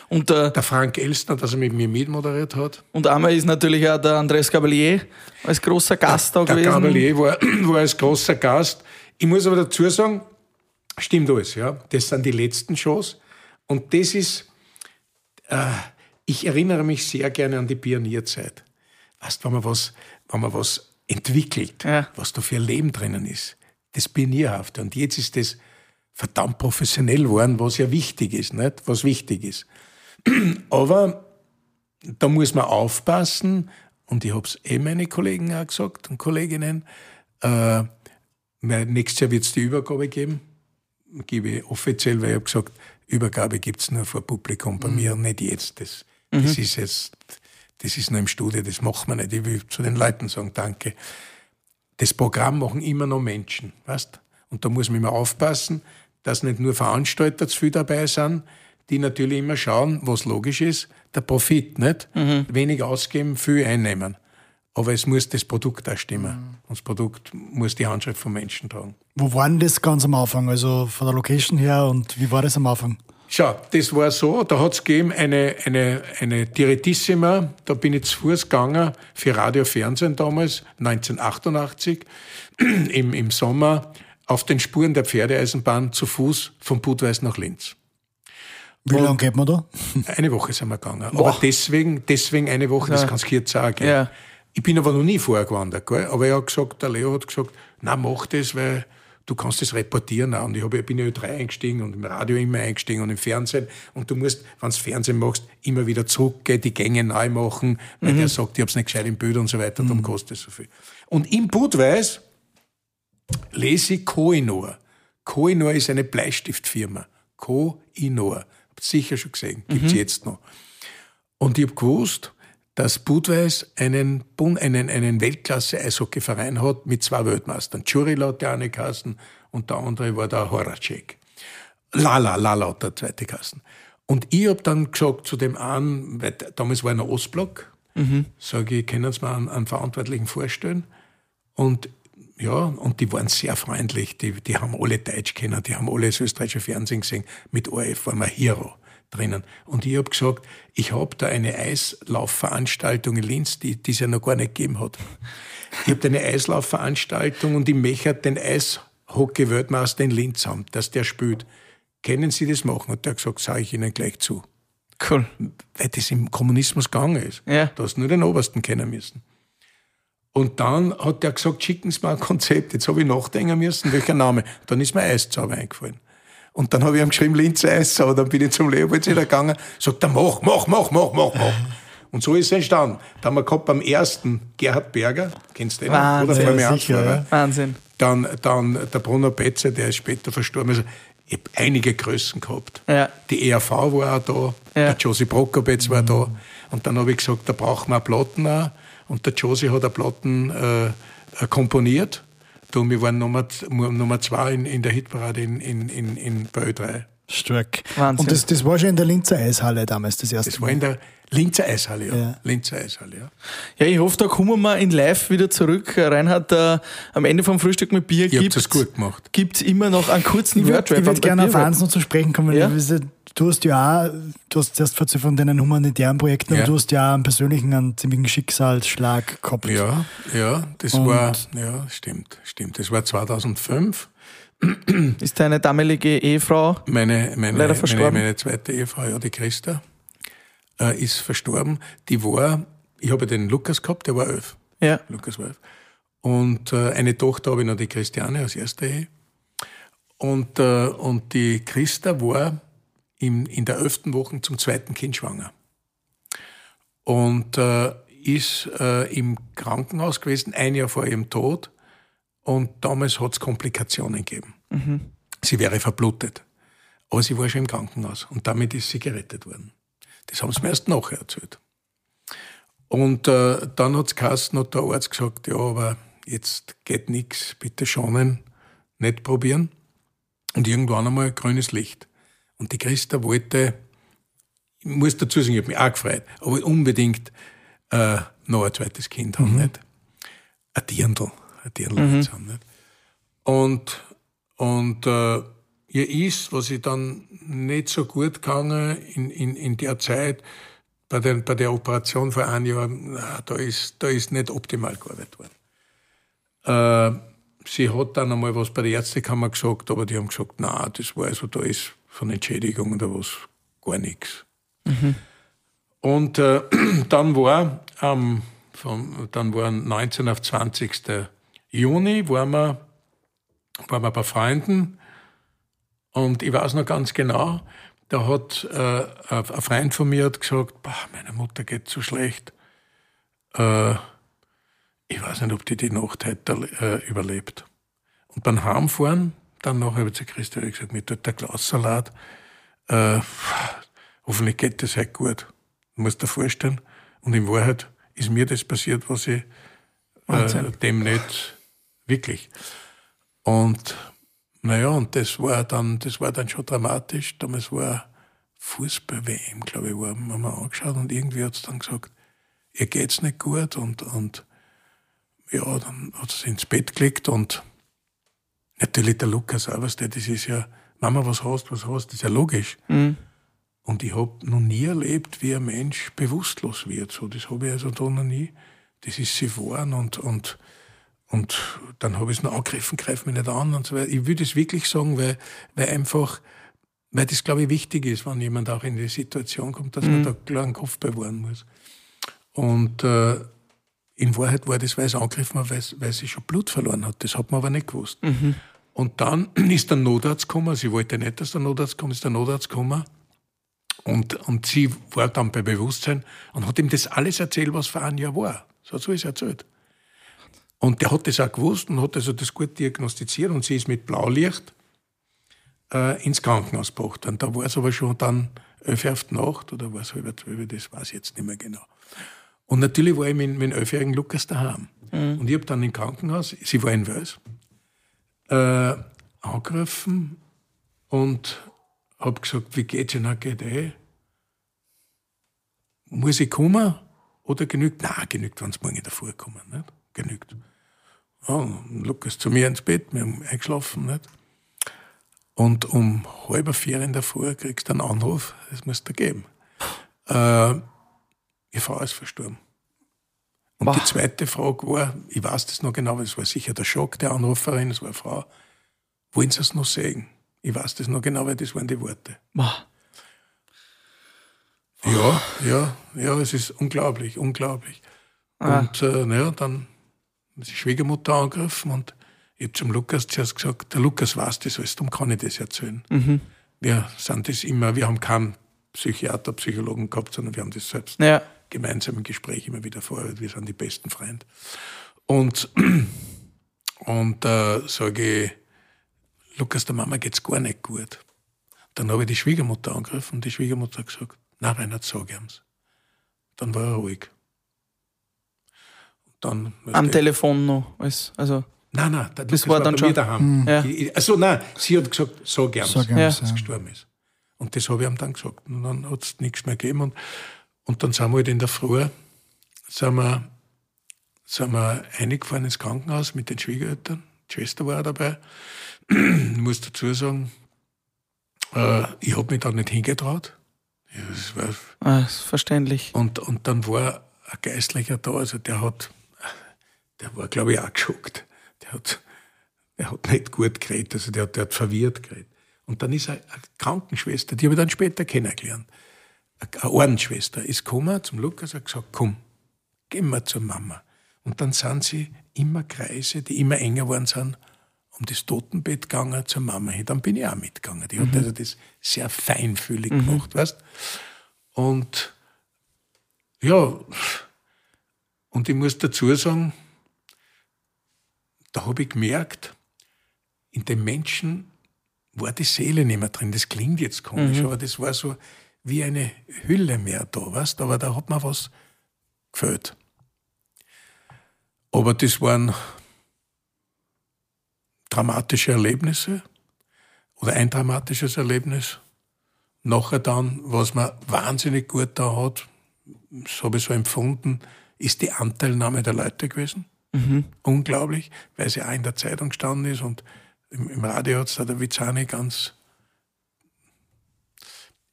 Und, äh, Der Frank Elstner, dass er mit mir mitmoderiert hat. und einmal ist natürlich auch der Andres Gabalier als großer Gast da Der gewesen. Gabalier war, war als großer Gast. Ich muss aber dazu sagen, stimmt alles, ja. Das sind die letzten Shows. Und das ist, äh, ich erinnere mich sehr gerne an die Pionierzeit. Weißt, wenn man was, wenn man was entwickelt, Ja. was da für ein Leben drinnen ist. Das Pionierhafte. Und jetzt ist das verdammt professionell geworden, was ja wichtig ist, nicht? Was wichtig ist. Aber da muss man aufpassen, und ich habe es eh meine Kollegen auch gesagt und Kolleginnen, äh, nächstes Jahr wird es die Übergabe geben, gebe ich offiziell, weil ich habe gesagt, Übergabe gibt es nur vor Publikum bei mir, nicht jetzt. Das, das ist jetzt, das ist nur im Studio, das macht man nicht. Ich will zu den Leuten sagen, danke. Das Programm machen immer noch Menschen, weißt? Und da muss man immer aufpassen, dass nicht nur Veranstalter zu viel dabei sind, die natürlich immer schauen, was logisch ist, der Profit, nicht? Wenig ausgeben, viel einnehmen. Aber es muss das Produkt auch stimmen. Und das Produkt muss die Handschrift von Menschen tragen. Wo war denn das ganz am Anfang? Also von der Location her und wie war das am Anfang? Schau, das war so, da hat's gegeben eine, eine, eine Direttissima, da bin ich zu Fuß gegangen für Radio Fernsehen damals, 1988, im, im Sommer, auf den Spuren der Pferdeeisenbahn zu Fuß von Budweis nach Linz. Wie lange geht man da? Eine Woche sind wir gegangen. Aber deswegen, deswegen eine Woche, das kannst du jetzt gehen. Ja. Ich bin aber noch nie vorher gewandert, gell? aber er hat gesagt, der Leo hat gesagt, na mach das, weil du kannst das reportieren auch. Und ich, hab, ich bin in Ö3 eingestiegen und im Radio immer eingestiegen und im Fernsehen. Und du musst, wenn du Fernsehen machst, immer wieder zurückgehen, die Gänge neu machen, weil der sagt, ich hab's nicht gescheit im Bild und so weiter, darum kostet es so viel. Und im Budweis lese Koinor. Koinor ist eine Bleistiftfirma. Koinor. Habt sicher schon gesehen. Gibt's jetzt noch. Und ich hab gewusst, dass Budweis einen, einen, einen Weltklasse-Eishockeyverein hat mit zwei Weltmeistern. Churila hat der eine Kasten und der andere war der Horacek. Lala, Lala hat der zweite Kasten. Und ich hab dann gesagt zu dem einen, weil damals war er ein Ostblock, sage ich, können Sie mir einen, einen Verantwortlichen vorstellen? Und ja, und die waren sehr freundlich. Die, die haben alle Deutsch kennen, die haben alle das österreichische Fernsehen gesehen. Mit ORF war man Hero drinnen. Und ich hab gesagt, ich hab da eine Eislaufveranstaltung in Linz, die es ja noch gar nicht gegeben hat. Ich hab da eine Eislaufveranstaltung und ich möchte den Eishockey-Weltmeister in Linz haben, dass der spielt. Können Sie das machen? Und der hat gesagt, sage ich Ihnen gleich zu. Cool. Weil das im Kommunismus gegangen ist. Ja. Du hast nur den Obersten kennen müssen. Und dann hat der gesagt, schicken Sie mir ein Konzept. Jetzt habe ich nachdenken müssen, welcher Name. Dann ist mir Eiszauber eingefallen. Und dann habe ich ihm geschrieben, Linzer Eiszauber. Dann bin ich zum Leopold wieder gegangen, sagt er, mach, mach, mach, mach, mach, mach. Und so ist es entstanden. Da haben wir gehabt beim ersten Gerhard Berger, kennst du den? Wahnsinn, Oder? Mir sicher, ja. Wahnsinn. Dann, dann der Bruno Betze, der ist später verstorben. Also, ich habe einige Größen gehabt. Ja. Die ERV war auch da, Ja. der Josie Prokopetz war da. Und dann habe ich gesagt, da brauchen wir Platten auch. Und der Josie hat eine Platten äh, äh, komponiert. Du, wir waren Nummer, Nummer zwei in, in der Hitparade in, in, in, in bei Ö3. Stark. Wahnsinn. Und das, das war schon in der Linzer Eishalle damals das erste Das war in der Linzer Eishalle, ja. Ja. Linzer Eishalle, ja. Ja, ich hoffe, da kommen wir in live wieder zurück. Reinhard, äh, am Ende vom Frühstück mit Bier gibt das gut gemacht. es immer noch einen kurzen Ich würde Wordrap. würd gerne auf eins noch zu sprechen kommen. Ja? Du hast ja auch, du hast zuerst erzählt von deinen humanitären Projekten, Ja. aber du hast ja auch einen persönlichen, einen ziemlichen Schicksalsschlag gehabt. Ja, ja, das Und- war, ja, stimmt, stimmt. Das war 2005. Ist deine damalige Ehefrau Meine, meine, Leider meine, verstorben. meine zweite Ehefrau, ja, die Christa, äh, ist verstorben. Die war, ich habe den Lukas gehabt, der war elf. Ja. Lukas war elf. Und äh, eine Tochter habe ich noch, die Christiane aus erster Ehe. Und, äh, und die Christa war im, in der elften Woche zum zweiten Kind schwanger. Und äh, ist äh, im Krankenhaus gewesen, ein Jahr vor ihrem Tod. Und damals hat es Komplikationen gegeben. Sie wäre verblutet. Aber sie war schon im Krankenhaus und damit ist sie gerettet worden. Das haben sie mir erst nachher erzählt. Und äh, dann hat es geheißen, hat der Arzt gesagt, ja, aber jetzt geht nichts, bitte schonen, nicht probieren. Und irgendwann einmal grünes Licht. Und die Christa wollte, ich muss dazu sagen, ich habe mich auch gefreut, aber unbedingt äh, noch ein zweites Kind haben, nicht? Ein Dirndl, ein Dirndl mhm. haben, nicht? Und, und äh, ihr ist, was ich dann nicht so gut gegangen in, in, in der Zeit, bei, den, bei der Operation vor einem Jahr, na, da, ist, da ist nicht optimal gearbeitet worden. Äh, sie hat dann einmal was bei der Ärztekammer gesagt, aber die haben gesagt, na, das war also, da ist von Entschädigung oder was gar nichts. Mhm. Und äh, dann war ähm, vom, dann waren 19 auf 20. Juni waren wir, waren wir bei Freunden und ich weiß noch ganz genau, da hat äh, ein Freund von mir hat gesagt, meine Mutter geht so schlecht. Äh, ich weiß nicht, ob die die Nacht heute äh, überlebt. Und beim Heimfahren, dann nachher habe ich zu Christian gesagt, mir tut der Glassalat, äh, hoffentlich geht das heute gut. Du musst dir vorstellen. Und in Wahrheit ist mir das passiert, was ich äh, dem nicht wirklich. Und naja, und das war dann, das war dann schon dramatisch. Damals war Fußball-WM, glaube ich, war, haben wir angeschaut und irgendwie hat es dann gesagt, ihr geht's nicht gut und, und ja, dann hat sie ins Bett gelegt und natürlich der Lukas auch, das ist ja, Mama, was hast, was hast, das ist ja logisch. Mhm. Und ich habe noch nie erlebt, wie ein Mensch bewusstlos wird. So, das habe ich also da noch nie. Das ist sie geworden und, und, und dann habe ich es noch angegriffen, greife mich nicht an und so weiter. Ich würde es wirklich sagen, weil, weil einfach, weil das, glaube ich, wichtig ist, wenn jemand auch in die Situation kommt, dass mhm. man da klar einen Kopf bewahren muss. Und äh, in Wahrheit war das, weil es angegriffen war, weil, weil sie schon Blut verloren hat. Das hat man aber nicht gewusst. Mhm. Und dann ist der Notarzt gekommen. Sie wollte nicht, dass der Notarzt kommt, ist der Notarzt gekommen. Und, und sie war dann bei Bewusstsein und hat ihm das alles erzählt, was vor einem Jahr war. So hat sie es erzählt. Und der hat das auch gewusst und hat also das gut diagnostiziert und sie ist mit Blaulicht äh, ins Krankenhaus gebracht. Und da war es aber schon dann elf auf die Nacht oder war es halb zwölf, das weiß ich jetzt nicht mehr genau. Und natürlich war ich mit, mit dem elfjährigen Lukas daheim. Mhm. Und ich habe dann im Krankenhaus, sie war in Wels, äh, angerufen und habe gesagt, wie geht's Ihnen? Geht eh? Muss ich kommen oder genügt? Nein, genügt, wenn Sie morgen in der Früh kommen. Nicht? Genügt. Oh, Lukas zu mir ins Bett, wir haben eingeschlafen. Nicht? Und um halb vier in der Früh kriegst du einen Anruf, das muss du geben. Äh, Ihre Frau ist verstorben. Und Boah. die zweite Frage war, ich weiß das noch genau, es war sicher der Schock der Anruferin, es war eine Frau, wollen Sie es noch sehen? Ich weiß das noch genau, weil das waren die Worte. Boah. Ja, ja, ja, es ist unglaublich, unglaublich. Ah. Und äh, naja, dann ist die Schwiegermutter angegriffen und ich habe zum Lukas zuerst gesagt, der Lukas weiß das alles, darum kann ich das erzählen. Mhm. Wir sind das immer, wir haben keinen Psychiater, Psychologen gehabt, sondern wir haben das selbst ja. Gemeinsam im Gespräch immer wieder vorher. Wir sind die besten Freunde. Und, und äh, sage ich, Lukas, der Mama geht's gar nicht gut. Dann habe ich die Schwiegermutter angegriffen und die Schwiegermutter hat gesagt, na Reinhard, sag ihm's. Dann war er ruhig. Dann, Am Telefon noch, alles, also. Nein, nein, das, das war, war dann schon. Daheim. Mhm. Ja. Also nein, sie hat gesagt, sag ihm's, sag ihm's dass er gestorben ist. Und das habe ich ihm dann gesagt. Und dann hat es nichts mehr gegeben. Und, und dann sind wir halt in der Früh, sind wir, sind wir eingefahren ins Krankenhaus mit den Schwiegereltern. Die Schwester war auch dabei. Ich muss dazu sagen, äh, ich habe mich da nicht hingetraut. Ja, das war ah, das ist verständlich. Und, und dann war ein Geistlicher da, also der hat, der war glaube ich auch geschockt. Der hat, der hat nicht gut geredet, also der, der hat verwirrt geredet. Und dann ist eine Krankenschwester, die habe ich dann später kennengelernt, eine Ordensschwester, ist gekommen zum Lukas und hat gesagt, komm, gehen wir zur Mama. Und dann sind sie immer Kreise, die immer enger geworden sind, um das Totenbett gegangen zur Mama hin. Dann bin ich auch mitgegangen. Die mhm. hat also das sehr feinfühlig mhm. gemacht, weißt Und ja, und ich muss dazu sagen, da habe ich gemerkt, in den Menschen war die Seele nicht mehr drin. Das klingt jetzt komisch, mhm. aber das war so wie eine Hülle mehr da, weißt Aber da hat mir was gefällt. Aber das waren dramatische Erlebnisse oder ein dramatisches Erlebnis. Nachher dann, was man wahnsinnig gut da hat, das habe ich so empfunden, ist die Anteilnahme der Leute gewesen. Mhm. Unglaublich, weil sie auch in der Zeitung gestanden ist und im, im Radio hat es da der Vizani ganz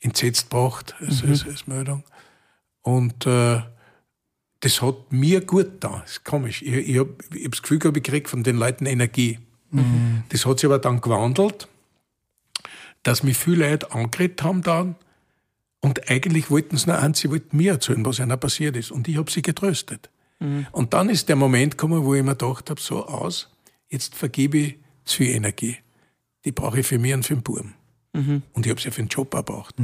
entsetzt gebracht als, als, als Meldung. Und äh, das hat mir gut da. Ist komisch. Ich, ich habe ich hab das Gefühl gehabt, ich krieg von den Leuten Energie. Das hat sich aber dann gewandelt, dass mich viele Leute angeredet haben dann. Und eigentlich wollten sie nur eins, sie wollten mir erzählen, was ihnen passiert ist. Und ich habe sie getröstet. Und dann ist der Moment gekommen, wo ich mir gedacht habe, so aus, jetzt vergebe ich zu viel Energie. Die brauche ich für mich und für den Buben. Und ich habe sie für den Job auch gebraucht.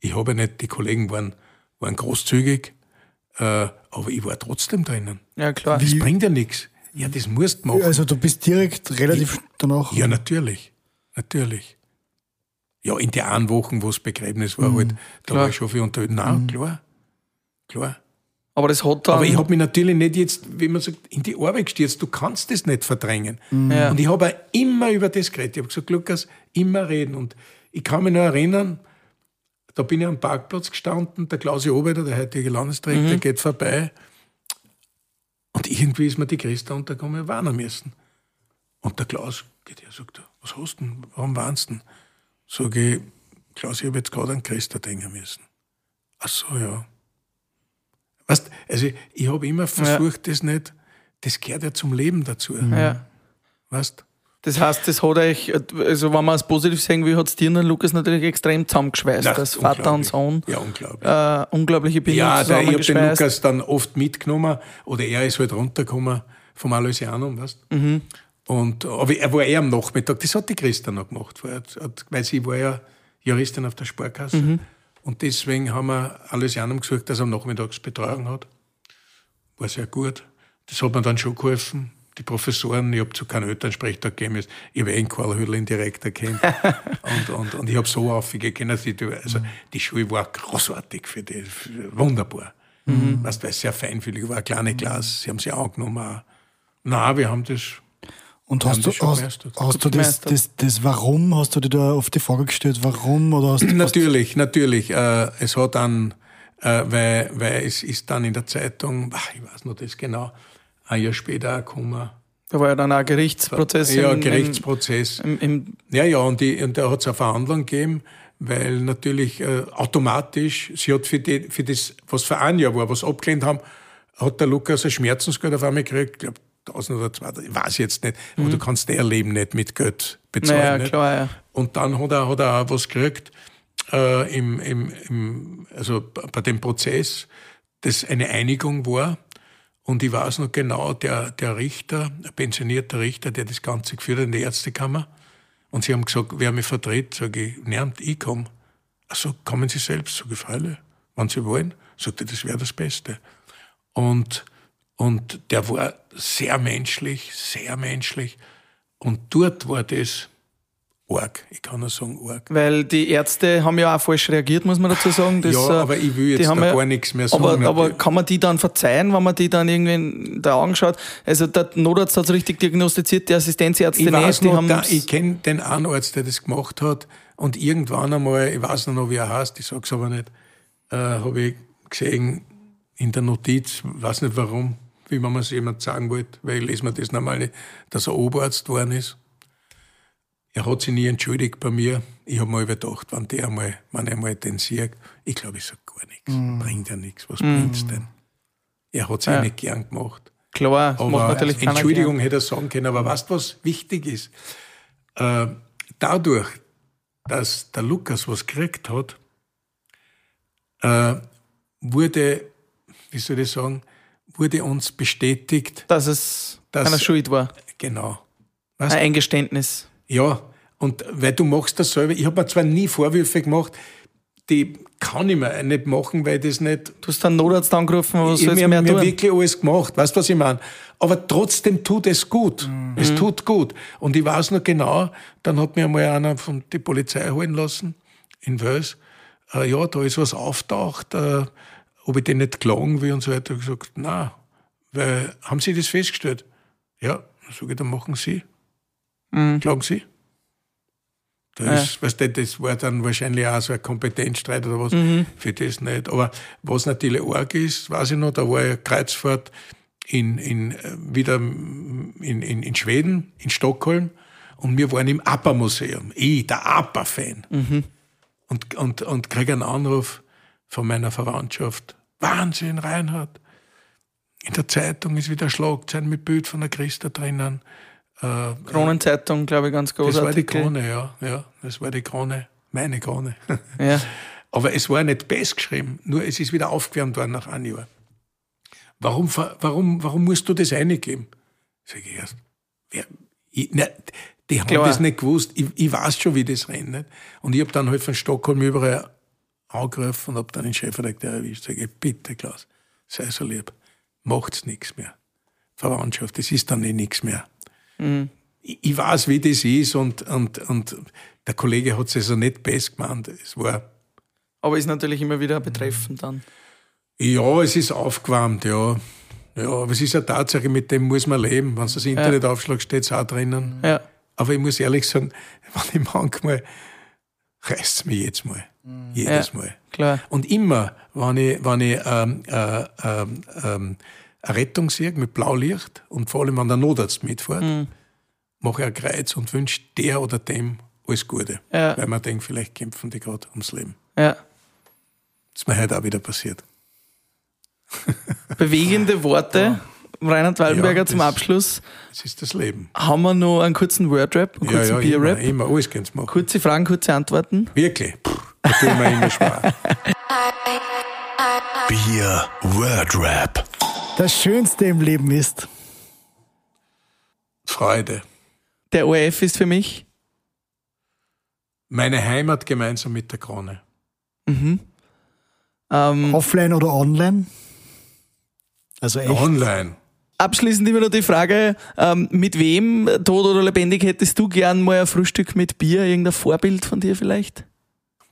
Ich habe nicht, die Kollegen waren, waren großzügig, äh, aber ich war trotzdem drinnen. Ja, klar. Das bringt ja nichts. Ja, das musst du machen. Also du bist direkt relativ danach. Ja, natürlich. Natürlich. Ja, in den einen Wochen, wo das Begräbnis war, halt, da klar. war ich schon viel unterwegs. Nein, klar. Klar. Aber das hat dann. Aber ich habe mich natürlich nicht jetzt, wie man sagt, in die Arbeit gestürzt. Du kannst das nicht verdrängen. Ja. Und ich habe immer über das geredet. Ich habe gesagt, Lukas, immer reden. Und ich kann mich noch erinnern, da bin ich am Parkplatz gestanden, der Klausi Oberter, der heutige Landesdirektor, geht vorbei. Und irgendwie ist mir die Christa untergekommen, warnen müssen. Und der Klaus geht her, sagt, er, was hast du denn? Warum warnst du denn? Sag ich, Klaus, ich habe jetzt gerade an Christa denken müssen. Ach so, ja. Weißt, also ich habe immer versucht, das nicht, das gehört ja zum Leben dazu. ja. Weißt? Das heißt, das hat euch, also wenn man es positiv sagen will, hat es dir und Lukas natürlich extrem zusammengeschweißt. Na, als Vater und. Sohn. Ja, unglaublich. Äh, unglaubliche Bindung Ja, der, ich habe den. Lukas dann oft mitgenommen oder er ist halt runtergekommen vom Aloysianum, weißt Mhm. Und, aber er war eher am Nachmittag, das hat die Christa noch gemacht, weil sie war ja Juristin auf der Sparkasse. Mhm. Und deswegen haben wir Aloysianum gesucht, dass er am Nachmittagsbetreuung hat. War sehr gut. Das hat mir dann schon geholfen. Die Professoren, ich habe zu keinem Elternsprechtag gegeben, ich habe eh einen Karl Hüdlin direkt erkannt. und, und, und ich habe so aufgegangen, also die Schule war großartig für die, für, wunderbar. Weißt, weil es sehr feinfühlig war, eine kleine Klasse, sie haben sie angenommen. auch. Nein, wir haben das, Und hast du, hast, hast du das, das, das Warum, hast du dir da oft die Frage gestellt, warum? Oder hast du Natürlich, natürlich. Äh, es hat dann, äh, weil, weil es ist dann in der Zeitung, ach, ich weiß noch das genau, ein Jahr später auch gekommen. Da war ja dann auch ein Gerichtsprozess. Ja, im- Gerichtsprozess. Im, im, Ja, ja, und, die, und da hat es eine Verhandlung gegeben, weil natürlich äh, automatisch, sie hat für, die, für das, was für ein Jahr war, was abgelehnt haben, hat der Lukas ein Schmerzensgeld auf einmal gekriegt, glaube 1000 oder 2000, ich weiß jetzt nicht, aber du kannst der Leben nicht mit Geld bezahlen. naja, nicht? klar, ja. Und dann hat er, hat er auch was gekriegt, äh, im, im, im, also bei dem Prozess, das eine Einigung war. Und ich weiß noch genau, der, der Richter, ein pensionierter Richter, der das Ganze geführt hat in der Ärztekammer, und sie haben gesagt, wer mich vertritt, sage ich, nein, ich komme. Ach so, kommen Sie selbst, sage ich, freilich, wenn Sie wollen. Sagte, das wäre das Beste. Und, und der war sehr menschlich, sehr menschlich. Und dort war das arg. Ich kann nur sagen, arg. Weil die Ärzte haben ja auch falsch reagiert, muss man dazu sagen. Das, ja, äh, aber ich will die jetzt da ja- gar nichts mehr sagen. Aber, aber kann man die dann verzeihen, wenn man die dann irgendwie in der Augen schaut? Also der Notarzt hat es richtig diagnostiziert, die Assistenzärzte ich nicht. Die noch, da, ich kenne den einen Arzt, der das gemacht hat. Und irgendwann einmal, ich weiß noch, wie er heißt, ich sag's aber nicht, äh, habe ich gesehen in der Notiz, weiß nicht warum, wie man es jemand sagen wollte, weil ich lese mir das normal nicht, dass er Oberarzt geworden ist. Er hat sich nie entschuldigt bei mir. Ich habe mal gedacht, wenn der einmal, wenn er einmal den sieht, ich glaube, ich sage gar nichts. Bringt ja nichts. Was bringt's denn? Er hat sich Ja. nicht gern gemacht. klar, das macht Aber natürlich Entschuldigung hätte er sagen können, aber weißt du, was wichtig ist? Äh, dadurch, dass der Lukas was gekriegt hat, äh, wurde, wie soll ich sagen, wurde uns bestätigt, dass es dass- einer Schuld war. genau. Ein Weißt, Eingeständnis. ja, und weil du machst das selber, ich habe mir zwar nie Vorwürfe gemacht, die kann ich mir nicht machen, weil das nicht Du hast dann Notarzt angerufen, was ich sollst mir, mehr mir tun? wirklich alles gemacht, weißt du, was ich meine? Aber trotzdem tut es gut. Mhm. Es tut gut. Und ich weiß noch genau, dann hat mir einmal einer von die Polizei holen lassen, in Wels. Äh, ja, da ist was auftaucht, äh, ob ich den nicht klagen will und so weiter. Ich gesagt, na, weil, haben Sie das festgestellt? Ja, dann sag ich, dann machen Sie. Klagen Sie. Da Mhm. Ja. ist, weißt du, das war dann wahrscheinlich auch so ein Kompetenzstreit oder was, Mhm. für das nicht. Aber was natürlich arg ist, weiß ich noch, da war ja Kreuzfahrt in, in, äh, wieder in, in, in Schweden, in Stockholm, und wir waren im APA-Museum. Ich, der APA-Fan. und, und, und kriege einen Anruf von meiner Verwandtschaft. Wahnsinn, Reinhard. In der Zeitung ist wieder Schlagzeilen mit Bild von der Christa drinnen. Äh, Kronenzeitung, glaube ich, ganz groß. das war die Krone, ja, ja. Das war die Krone, meine Krone. Ja. Aber es war nicht best geschrieben, nur es ist wieder aufgewärmt worden nach einem Jahr. Warum, warum, warum musst du das eingeben? Sag ich erst. Wer, ich, ne, die haben Klar. das nicht gewusst. Ich, ich weiß schon, wie das rennt. Und ich habe dann halt von Stockholm überall angegriffen und habe dann den Chefredakteur erwischt. Sag ich, bitte Klaus, sei so lieb, macht's nichts mehr. Verwandtschaft, das ist dann eh nichts mehr. Ich, ich weiß, wie das ist und, und, und der Kollege hat es also nicht best gemeint. Es war Aber ist natürlich immer wieder betreffend dann. Ja, es ist aufgewärmt, ja. Ja, aber es ist eine Tatsache, mit dem muss man leben. Wenn du das Internet aufschlagst, steht es auch drinnen. Ja. Aber ich muss ehrlich sagen, wenn ich manchmal reißt es mich jetzt mal. Jedes Ja. Mal. Klar. Und immer, wenn ich, wenn ich ähm, äh, ähm, ähm, eine Rettung sehe mit Blaulicht und vor allem, wenn der Notarzt mitfährt, Mhm. mache ich ein Kreuz und wünsche der oder dem alles Gute. Ja. Weil man denkt, vielleicht kämpfen die gerade ums Leben. Ja. Das ist mir heute auch wieder passiert. Bewegende Worte. Reinhard Wallenberger Ja, zum Abschluss. Das ist das Leben. Haben wir noch einen kurzen Wordrap, einen kurzen immer, Bierrap? immer, alles kannst machen. Kurze Fragen, kurze Antworten. Wirklich. Puh, da ich mir immer schwer. Bier Word Rap. Das Schönste im Leben ist, Freude. Der ORF ist für mich Meine Heimat gemeinsam mit der Krone. ähm, offline oder online? Also echt. Online. Abschließend immer noch die Frage, ähm, mit wem, tot oder lebendig, hättest du gern mal ein Frühstück mit Bier? Irgendein Vorbild von dir vielleicht?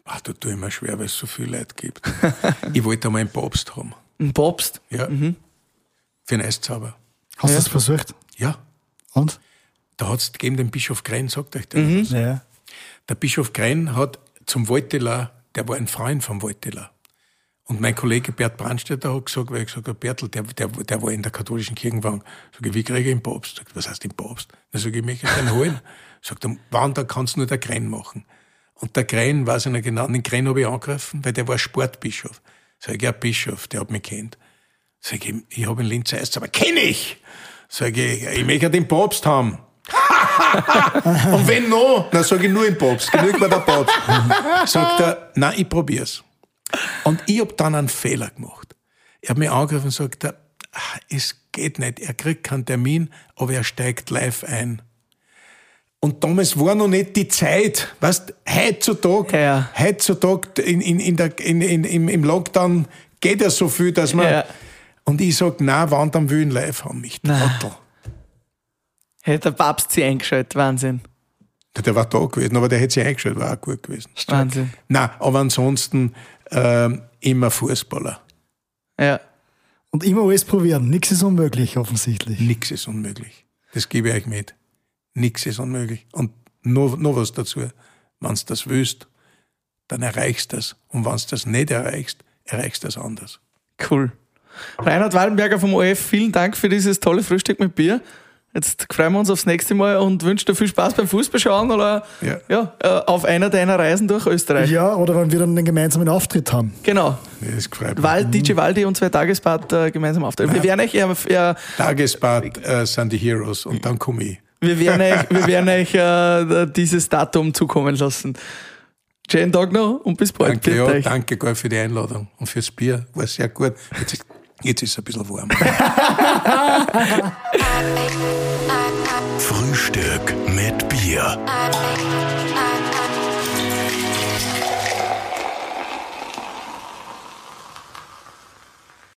Ach, da tue ich mir schwer, weil es so viel Leute gibt. ich wollte einmal einen Papst haben. Ein Popst? Ja. Für einen Eiszauber. Hast du Ja. das versucht? Ja. Und? Da hat es gegeben den Bischof Grenn, sagt euch der. Mhm. was? Ja. Der Bischof Grenn hat zum Waldteler, der war ein Freund vom Waldteler. Und mein Kollege Bert Brandstätter hat gesagt, weil ich gesagt habe, Bertel, der, der, der war in der katholischen Kirchenwagen. Sag ich, wie kriege ich einen Papst? Sagt, was heißt den Papst? Dann sage ich, ich möchte den holen. Sagt er, wann, da kannst du nur der Grenn machen. Und der Grenn, weiß ich nicht genau, den Grenn habe ich angegriffen, weil der war Sportbischof. Sag ich, ja, Bischof, der hat mich kennt. Sag ich, ich habe in Linz Eis, aber kenn ich! Sag ich, ich möchte den Papst haben. Und wenn noch, dann sage ich nur im Papst, genügt mir der Papst. Sagt er, nein, ich probier's. Und ich hab dann einen Fehler gemacht. Er hat mich angegriffen und sagt, er, ah, es geht nicht, er kriegt keinen Termin, aber er steigt live ein. Und damals war noch nicht die Zeit, weißt, heutzutage, Ja. heutzutage in, in, in der, in, in, im, Lockdown geht ja so viel, dass man, Ja. und ich sag, na, wann dann will ich ihn live haben, mich Trottel. Hätte der Papst sie eingeschaltet. Wahnsinn. Der war da gewesen, aber der hätte sich eingestellt, war auch gut gewesen. Wahnsinn. Na, aber ansonsten ähm, immer Fußballer. Ja. Und immer alles probieren. Nichts ist unmöglich, offensichtlich. Nix ist unmöglich. Das gebe ich euch mit. Nix ist unmöglich. Und nur, nur was dazu. Wenn du das willst, dann erreichst du das. Und wenn du das nicht erreichst, erreichst du das anders. Cool. Reinhard Wallenberger vom OF, vielen Dank für dieses tolle Frühstück mit Bier. Jetzt freuen wir uns aufs nächste Mal und wünschen dir viel Spaß beim Fußballschauen oder Ja. ja, äh, auf einer deiner Reisen durch Österreich. Ja, oder wenn wir dann einen gemeinsamen Auftritt haben. Genau. Ja, Das gefreut mich. Wald, DJ Waldi und zwei Tagesbad äh, gemeinsam auftreten. Wir werden euch, äh, äh, Tagesbad äh, sind die Heroes und dann komme ich. wir werden euch, wir werden euch äh, dieses Datum zukommen lassen. Schönen Tag noch und bis bald. Danke, ja, danke Gott für die Einladung und fürs Bier. War sehr gut. Jetzt ist, jetzt ist es ein bisschen warm. Frühstück mit Bier.